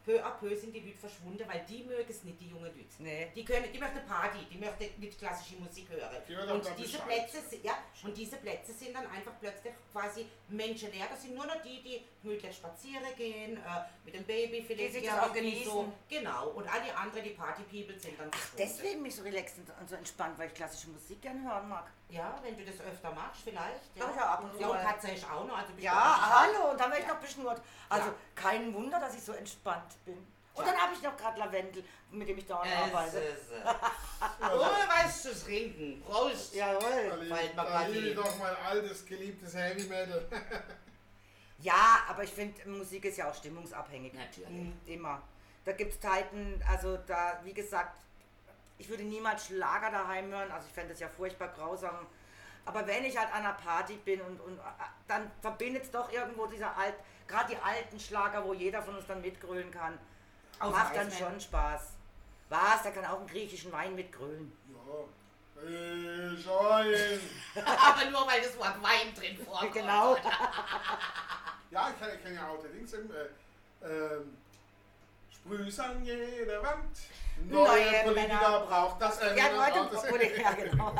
Peu à peu sind die Leute verschwunden, weil die mögen es nicht, die jungen Leute. Nee. Die, können, die möchten Party, die möchten nicht klassische Musik hören. Die Und diese. Plätze, ja, und diese Plätze sind dann einfach plötzlich quasi menschenleer. Das sind nur noch die, die gemütlich spazieren gehen, äh, mit dem Baby vielleicht. sich ja, das auch irgendwie So, genießen. genau. Und alle anderen, die Party-People, sind dann verschwunden. Deswegen mich so relaxed und so entspannt, weil ich klassische Musik gerne hören mag. Ja, wenn du das öfter machst, vielleicht. Doch, ja, ab und zu Ja, und. Katze ist auch noch. Also bist Ja, hallo, und dann werde ich noch beschnurrt. Also Ja. kein Wunder, dass ich so entspannt bin. Und Ja. dann habe ich noch gerade Lavendel, mit dem ich dauernd Es arbeite. ist, äh, oh, was zu trinken. Prost. Jawohl. Ich doch mein altes, geliebtes Heavy Metal. Ja, aber ich finde, Musik ist ja auch stimmungsabhängig. Natürlich. Mhm, Immer. Da gibt es Zeiten, also da, wie gesagt, ich würde niemals Schlager daheim hören, also ich fände es ja furchtbar grausam. Aber wenn ich halt an einer Party bin und, und äh, dann verbindet es doch irgendwo dieser alt, gerade die alten Schlager, wo jeder von uns dann mitgrölen kann, Außer macht dann schon Spaß. Was? Der kann auch einen griechischen Wein mitgrölen. Ja. Aber nur weil das Wort Wein drin vorkommt. Genau. Ja, ich kann ja auch der Dings im, äh, ähm, Sprühs an jeder Wand. Neue, Neue Politiker Männer braucht das. Äh, Ja, Leute, das. obwohl- ja, genau.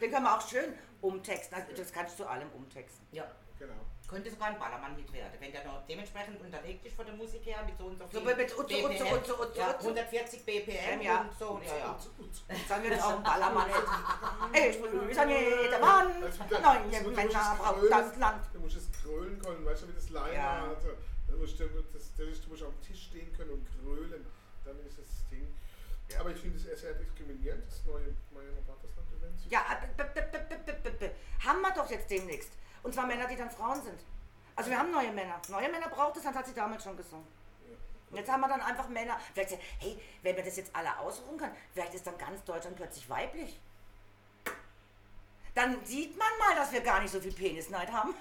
Den können wir auch schön umtexten. Also das kannst du allem umtexten. Ja. Genau. Könnte sogar ein Ballermann-Hit werden, wenn der noch dementsprechend unterlegt ist von der Musik her mit so und so So viel mit Utzu, Utzu, BPM. Utzu, Utzu, ja, Utzu. 140 BPM Ja. und so. Ja, ja. Jetzt haben wir jetzt auch einen Ballermann. Ich grüße an jeder Mann. Dann- Neue Männer braucht das Land. Du musst das krölen können, weißt du, wie das Leiner Ja. hat. Das, ist, du musst dem Tisch stehen können und krölen. Dann ist das Ding. Aber ich finde es sehr diskriminierend, das neue, neue Rabattesland-Event. Ja, äh, haben wir doch jetzt demnächst. Und zwar Männer, die dann Frauen sind. Also wir haben neue Männer. Neue Männer braucht es, das hat sie damals schon gesungen. Jetzt haben wir dann einfach Männer. Vielleicht, hey, wenn man das jetzt alle ausruhen kann, vielleicht ist dann ganz Deutschland plötzlich weiblich. Dann sieht man mal, dass wir gar nicht so viel Penisneid haben,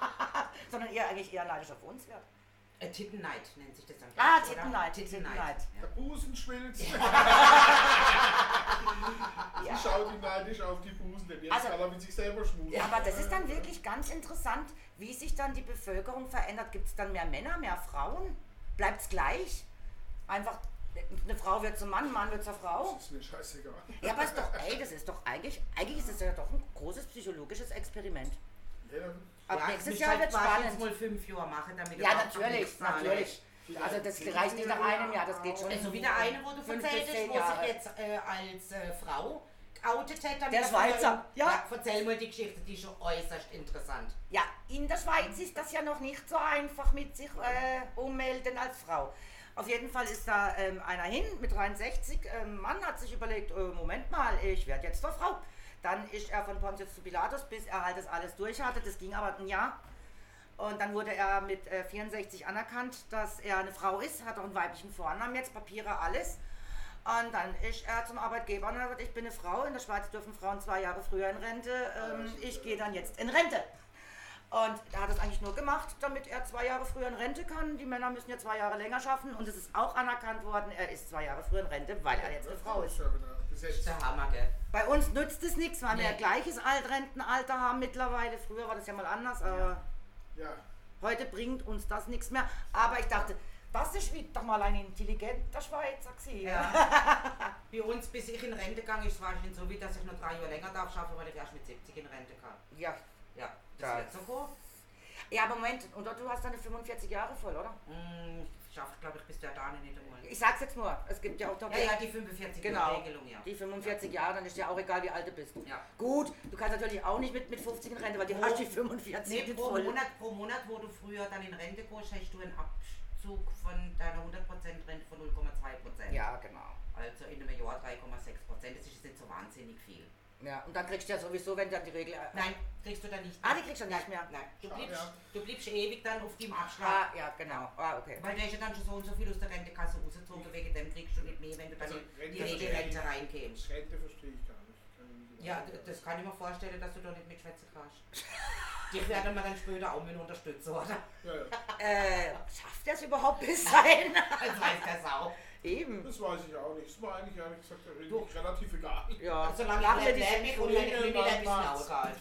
sondern eher eigentlich eher neidisch auf uns wird. Äh, Tittenneid nennt sich das dann. Ah, oder? Tittenneid, Tittenneid. Tittenneid. Der Busen schwillt. Ja. Sie schaut ihm neidisch auf die Busen, denn jetzt Also- kann er mit sich selber schmusen. Aber das ist dann wirklich ganz interessant, wie sich dann die Bevölkerung verändert. Gibt es dann mehr Männer, mehr Frauen? Bleibt es gleich? Einfach, eine Frau wird zum Mann, ein Mann wird zur Frau? Das ist mir scheißegal. Ja, aber ist doch, ey, das ist doch eigentlich, eigentlich ist es ja doch ein großes psychologisches Experiment. Ja, dann- Ab Ja, nächstes Jahr halt wird spannend. mal fünf Jahre machen, damit Ja, natürlich, natürlich. Also das reicht nicht nach einem Jahr, das geht schon. Also wieder eine, wo du erzählt hast, wo sich jetzt äh, als äh, Frau geoutet hat. damit Der er Schweizer, ja. ja. Erzähl mal die Geschichte, die ist schon äußerst interessant. Ja, in der Schweiz ist das ja noch nicht so einfach mit sich äh, ummelden als Frau. Auf jeden Fall ist da ähm, einer hin mit 63. Ähm, Mann hat sich überlegt, äh, Moment mal, ich werde jetzt zur Frau. Dann ist er von Pontius zu Pilatus, bis er halt das alles durch hatte. Das ging aber ein Jahr. Und dann wurde er mit äh, 64 anerkannt, dass er eine Frau ist, hat auch einen weiblichen Vornamen jetzt, Papiere, alles. Und dann ist er zum Arbeitgeber und hat gesagt, ich bin eine Frau, in der Schweiz dürfen Frauen zwei Jahre früher in Rente, ähm, ich gehe dann jetzt in Rente. Und er hat es eigentlich nur gemacht, damit er zwei Jahre früher in Rente kann. Die Männer müssen ja zwei Jahre länger schaffen und es ist auch anerkannt worden, er ist zwei Jahre früher in Rente, weil er jetzt eine Frau ist. Er Das ist der Hammer, gell? Bei uns nützt es nichts, weil wir ja Nee. gleiches Altrentenalter haben mittlerweile. Früher war das ja mal anders, aber Ja. heute bringt uns das nichts mehr. Aber ich dachte, das ist wie doch mal ein intelligenter Schweizer gewesen. Ja. Bei uns, bis ich in Rente gegangen ist, war es so wie, dass ich noch drei Jahre länger darf schaffen, weil ich erst mit 70 in Rente kann. Ja, Ja, das Ja. wird so gut. ja aber Moment, und du hast deine 45 Jahre voll, oder? Hm, ich schaffe, glaube ich, bis der da nicht einmal. Ich sag's jetzt nur, es gibt ja auch noch Ja, ja, die 45 Genau. Regelung, ja. Die 45 Jahre, dann ist ja auch egal, wie alt du bist. Ja. Gut, du kannst natürlich auch nicht mit, mit 50 in Rente, weil die Pro- hast die 45 Nee, pro voll. Monat, pro Monat, wo du früher dann in Rente gehst, hast du einen Abzug von deiner 100% Rente von 0,2%. Ja, genau. Also in einem Jahr 3,6%. Das ist jetzt nicht so wahnsinnig viel. Ja, und dann kriegst du ja sowieso, wenn dann die Regel. Nein, kriegst du dann nicht Ah, die kriegst du nicht mehr. Nein, du bleibst, ja. du bleibst ewig dann auf dem Abschlag. Ah, ja, genau. Ah, okay. Weil der ist ja dann schon so und so viel aus der Rentekasse rausgezogen, wegen dem kriegst du nicht mehr, wenn du dann Also, in die Rente Regelrente verstehe reinkommst. Rente verstehe ich gar nicht. Kann ich nicht Ja, das kann ich mir vorstellen, dass du da nicht mitschwätzen kannst. Dich werden wir dann später auch mit unterstützen, oder? Ja, ja. Äh, schafft er es überhaupt bis dahin? Als weiß der Sau. Eben. Das weiß ich auch nicht. Das war eigentlich ehrlich gesagt Du- relativ egal. Ja, Solange machen ich wir lebe, die ich und ist mir auch egal.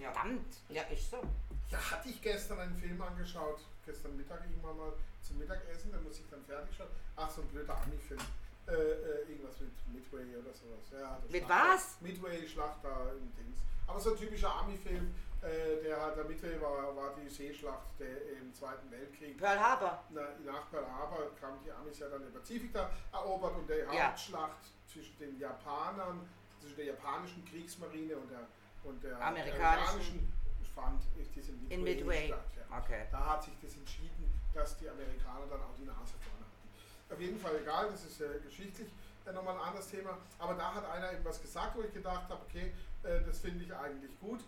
Ja. Verdammt. ja, ist so. Da hatte ich gestern einen Film angeschaut, gestern Mittag irgendwann mal zum Mittagessen, da muss ich dann fertig schauen. Ach, so ein blöder Ami-Film. Äh, äh, irgendwas mit Midway oder sowas. Ja, der Mit Schlachter- was? Midway, Schlachter im Dings. Aber so ein typischer Ami-Film, der hat, der Midway war, war die Seeschlacht der, im Zweiten Weltkrieg. Pearl Harbor. Na, nach Pearl Harbor kamen die Amis ja dann den Pazifik da erobert und der Ja. Hauptschlacht zwischen den Japanern, zwischen der japanischen Kriegsmarine und der, und der Amerikanischen. fand diese Midway, In Midway. statt. Ja. Okay. Da hat sich das entschieden, dass die Amerikaner dann auch die Nase vorne hatten. Auf jeden Fall egal, das ist äh, geschichtlich äh, nochmal ein anderes Thema. Aber da hat einer eben was gesagt, wo ich gedacht habe, okay, äh, das finde ich eigentlich gut.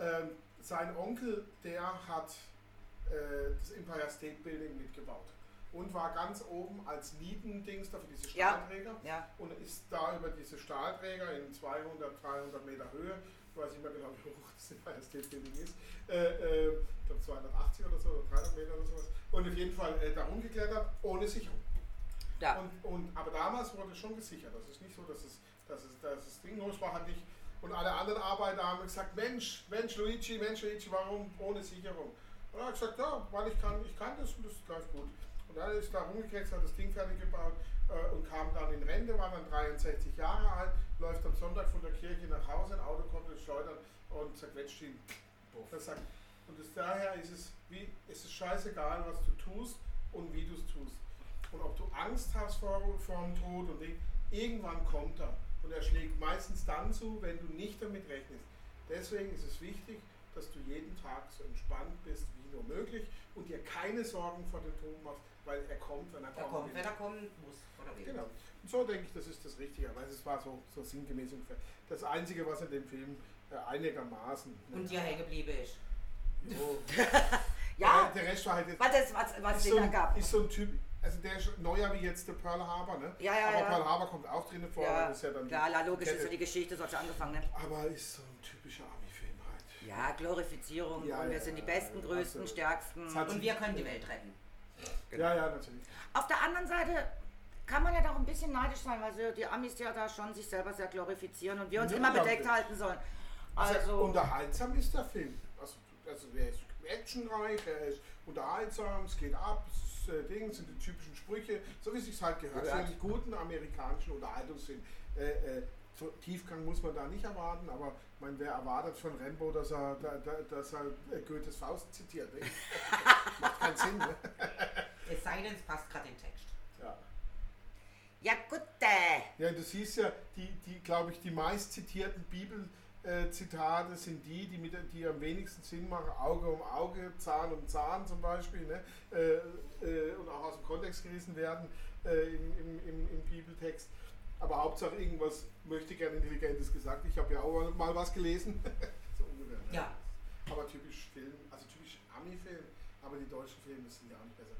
Ähm, sein Onkel, der hat äh, das Empire State Building mitgebaut und war ganz oben als Nietendings da für diese Ja. Stahlträger Ja. und ist da über diese Stahlträger in 200, 300 Meter Höhe, ich weiß nicht mehr genau, wie hoch das Empire State Building ist, äh, äh, ich glaube 280 oder so, oder 300 Meter oder sowas, und auf jeden Fall äh, da rumgeklettert, ohne Sicherung. Ja. Und, und, aber damals wurde es schon gesichert. Das ist nicht so, dass es, dass es, dass es Ding los war, halt nicht. Und alle anderen Arbeiter haben gesagt, Mensch, Mensch Luigi, Mensch Luigi, warum ohne Sicherung? Und er hat gesagt, ja, weil ich kann, ich kann das und das läuft gut. Und dann ist da rumgekriegt, hat das Ding fertig gebaut äh, und kam dann in Rente, war dann 63 Jahre alt, läuft am Sonntag von der Kirche nach Hause, ein Auto konnte es schleudern und zerquetscht ihn. Das sagt, und das, daher ist es, wie, ist es scheißegal, was du tust und wie du es tust. Und ob du Angst hast vor, vor dem Tod und Ding, irgendwann kommt er. Und er schlägt meistens dann zu, wenn du nicht damit rechnest. Deswegen ist es wichtig, dass du jeden Tag so entspannt bist wie nur möglich und dir keine Sorgen vor dem Tod machst, weil er kommt, wenn er Da kommt. kommt, wenn er kommen muss oder will. Genau. Und so denke ich, das ist das Richtige. Weil es war so, so sinngemäß ungefähr. Das Einzige, was in dem Film äh, einigermaßen. Und dir hängen geblieben ist. So. Ja, Der, Rest war halt jetzt. was was, was ist, so ein, ergab. ist so ein Typ, also der ist neuer wie jetzt der Pearl Harbor, ne? Ja, ja, Aber ja. Pearl Harbor kommt auch drinnen vor, Ja, ist ja dann klar, la, logisch ist ja die Geschichte, so hat sie angefangen. Ne? Aber ist so ein typischer Ami-Film halt. Ja, Glorifizierung Ja, und wir sind die besten, größten, absolut. stärksten. Und wir können die Welt retten. Ja, ja, natürlich. Auf der anderen Seite kann man ja doch ein bisschen neidisch sein, weil die Amis ja da schon sich selber sehr glorifizieren und wir uns Ja, immer bedeckt ja. halten sollen. Also, Also, unterhaltsam ist der Film. Also, also er ist actionreich, er ist unterhaltsam, es geht ab, es äh, Ding, sind die typischen Sprüche, so wie es sich halt gehört, für einen guten amerikanischen Unterhaltungsfilm. Äh, äh, so Tiefgang muss man da nicht erwarten, aber man, wer erwartet von Rambo, dass er, da, da, dass er äh, Goethes Faust zitiert? Ne? Macht keinen Sinn. Ne? Es sei denn, es passt gerade in den Text. Ja. Ja, gut. Ja, du siehst ja, die, die glaube ich, die meist zitierten Bibelzitate sind die, die, mit, die am wenigsten Sinn machen. Auge um Auge, Zahn um Zahn zum Beispiel. Ne? Äh, äh, und auch aus dem Kontext gerissen werden äh, im, im, im, im Bibeltext. Aber Hauptsache irgendwas möchte gerne Intelligentes gesagt. Ich habe ja auch mal, mal was gelesen. so ungefähr. ne? Ja. Aber typisch Film, also typisch Ami-Film, aber die deutschen Filme sind ja auch nicht besser.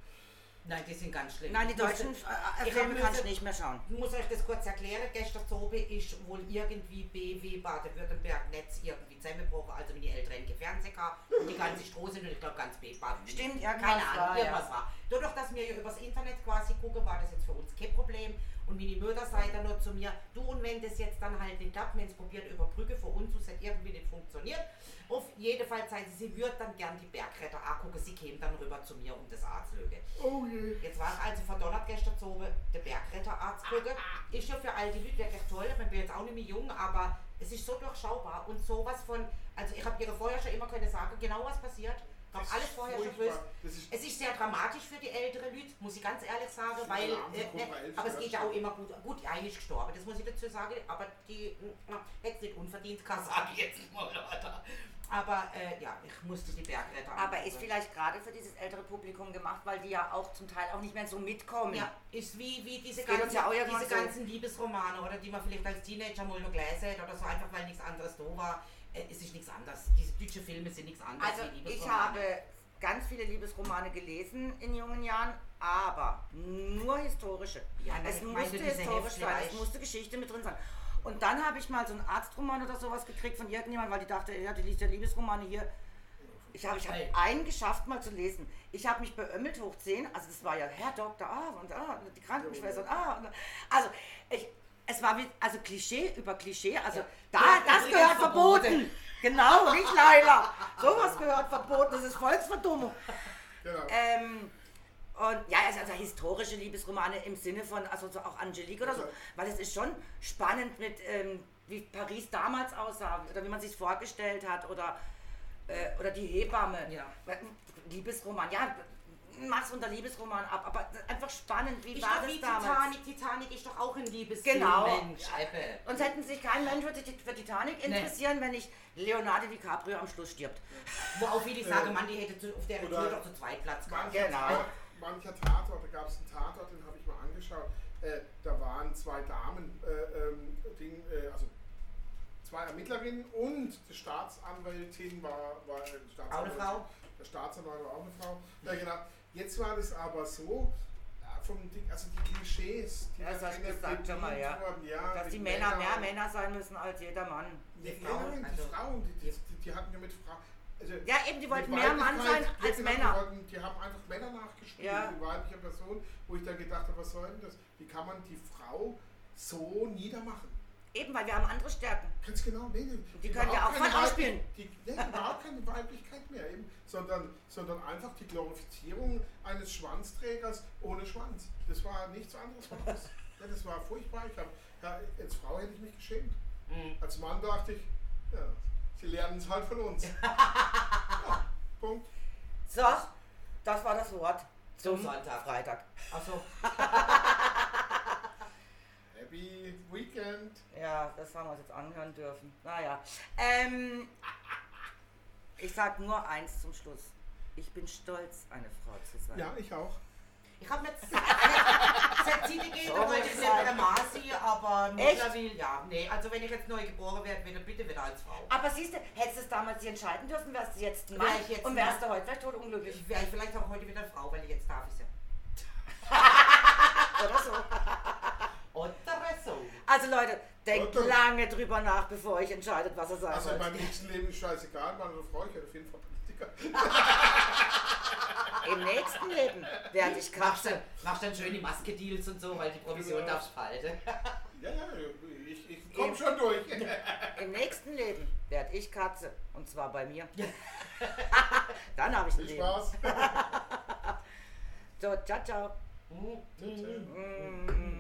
Nein, die sind ganz schlimm. Nein, die deutschen äh, Ich Filme hab kann ich müssen- nicht mehr schauen. Ich muss euch das kurz erklären. Gestern Zobe ist wohl irgendwie BW Baden-Württemberg Netz irgendwie zusammengebrochen, also wie die älteren Fernsehen und die ganze Straße und ich glaube ganz B Baden. Stimmt, ja, Keine Ahnung, war, ja. irgendwas war. Dadurch, dass wir ja übers Internet quasi gucken, war das jetzt für uns kein Problem. Und meine Mutter sagt dann nur zu mir, du und wenn das jetzt dann halt nicht klappt, wenn es probiert über Brücke für uns, es hat irgendwie nicht funktioniert. Auf jeden Fall sagt sie, sie würde dann gern die Bergretter angucken, sie käme dann rüber zu mir, um das anzulögen. Oh je. Jetzt war es also verdonnert gestern zu oben, der Bergretterarzt gucken. Ist ja für alte Leute wirklich toll, ich bin jetzt auch nicht mehr jung, aber es ist so durchschaubar und sowas von, also ich habe ihr vorher schon immer können sagen, genau was passiert. Ich Das habe alles vorher schon gewusst. Ist- Es ist sehr dramatisch für die älteren Leute, muss ich ganz ehrlich sagen, weil, haben äh, elf aber es geht ja auch immer gut. Gut, die eine ist gestorben, das muss ich dazu sagen, aber die äh, hätte nicht unverdient, kann sage ich jetzt mal, Leute. Aber äh, ja, ich musste die Bergretter Aber angucken. ist vielleicht gerade für dieses ältere Publikum gemacht, weil die ja auch zum Teil auch nicht mehr so mitkommen. Ja, ist wie, wie diese, ganzen, ja diese so. ganzen Liebesromane oder die man vielleicht als Teenager mal noch gelesen hat oder so, einfach weil nichts anderes da war. Äh, es ist nichts anderes. Diese deutschen Filme sind nichts anderes Also ich habe ganz viele Liebesromane gelesen in jungen Jahren, aber nur historische. Ja, es musste historisch sein, es musste Geschichte mit drin sein. Und dann habe ich mal so einen Arztroman oder sowas gekriegt von irgendjemandem, weil die dachte, ja, die liest ja Liebesromane hier. Ich habe ich hab einen geschafft mal zu lesen. Ich habe mich beömmelt hoch 10, also das war ja Herr Doktor, ah, und ah, die Krankenschwester, und ah. Und, also ich, es war wie, also Klischee über Klischee, also Ja. da, Ja, das das gehört ist verboten. verboten. Genau, nicht Leila. Sowas gehört verboten, das ist Volksverdummung. Genau. Ähm, und ja, also, also historische Liebesromane im Sinne von, also so auch Angelique oder so, weil es ist schon spannend mit, ähm, wie Paris damals aussah oder wie man sich vorgestellt hat oder, äh, oder die Hebamme. Ja. Liebesroman, ja, mach's unter Liebesroman ab, aber einfach spannend, wie Ist war das wie damals? Titanic. Titanic ist doch auch ein Liebesfilm, Genau. Mensch. Uns hätten sich kein Mensch für, Tit- für Titanic interessieren, wenn nicht Leonardo DiCaprio am Schluss stirbt. Wo auch viele sagen, man, die hätte zu, auf der Tür doch zu zweit Platz gehabt. Mancher, Genau. Mancher Tatort, da gab es einen Tatort, den habe ich mal angeschaut. Äh, da waren zwei Damen, äh, ähm, Ding, äh, also zwei Ermittlerinnen und die Staatsanwältin war, war äh, die Auch eine Staatsanwältin. Frau? Der Staatsanwalt war auch eine Frau. Ja, genau. Jetzt war das aber so, vom also die Klischees, die Ja, das da hast gesagt schon mal, ja. wurden, ja. Dass die Männer mehr. Männer sein müssen als jeder Mann. Die, Die Frauen, Frauen, die also- Frauen, die, die, die, hatten ja mit Frauen. Also Ja, eben, die wollten mehr Mann sein als Männer. Die, wollten, die haben einfach Männer nachgespielt, Ja. die weibliche Person, wo ich dann gedacht habe, was soll denn das? Wie kann man die Frau so niedermachen? Eben, weil wir haben andere Stärken. Ganz genau, nee, nee. Die können ja auch Weiblich- ausspielen. Die, nee, überhaupt keine Weiblichkeit mehr, eben, sondern, sondern einfach die Glorifizierung eines Schwanzträgers ohne Schwanz. Das war nichts anderes. War das. Ja, das war furchtbar. Ich hab, ja, als Frau hätte ich mich geschämt. Mhm. Als Mann dachte ich, ja, sie lernen es halt von uns. ja, Punkt. So, das war das Wort zum, Zum Sonntag. Freitag. Achso, Weekend. Ja, das haben wir uns jetzt anhören dürfen. Naja. Ähm, ich sag nur eins zum Schluss. Ich bin stolz, eine Frau zu sein. Ja, ich auch. ich habe nicht Zerzite gehen, So da wollte ich es nicht Masi, aber mittlerweile, ja, nee, also wenn ich jetzt neu geboren werde, wieder bitte wieder als Frau. Aber siehst du, hättest du es damals dir entscheiden dürfen, wärst du jetzt ein Mann jetzt und wärst du heute vielleicht tot unglücklich. Ich wäre vielleicht auch heute wieder eine Frau, weil ich jetzt darf ich ja. Oder so. Also Leute, denkt Oder- lange drüber nach, bevor ihr entscheidet, was ihr sagen Also in meinem nächsten Leben ist scheißegal, Mann oder Frau, ich werde auf jeden Fall Politiker. Im nächsten Leben werde ich Machst Katze. dann, machst dann schön die Maske-Deals und so, weil die Provision Ja. darfst du behalten. Ja, ja, ich, ich komme schon durch. Im nächsten Leben werde ich Katze. Und zwar bei mir. Dann habe ich ein Viel Leben. Spaß. So, ciao, ciao. Mhm. Tschüss. Mm.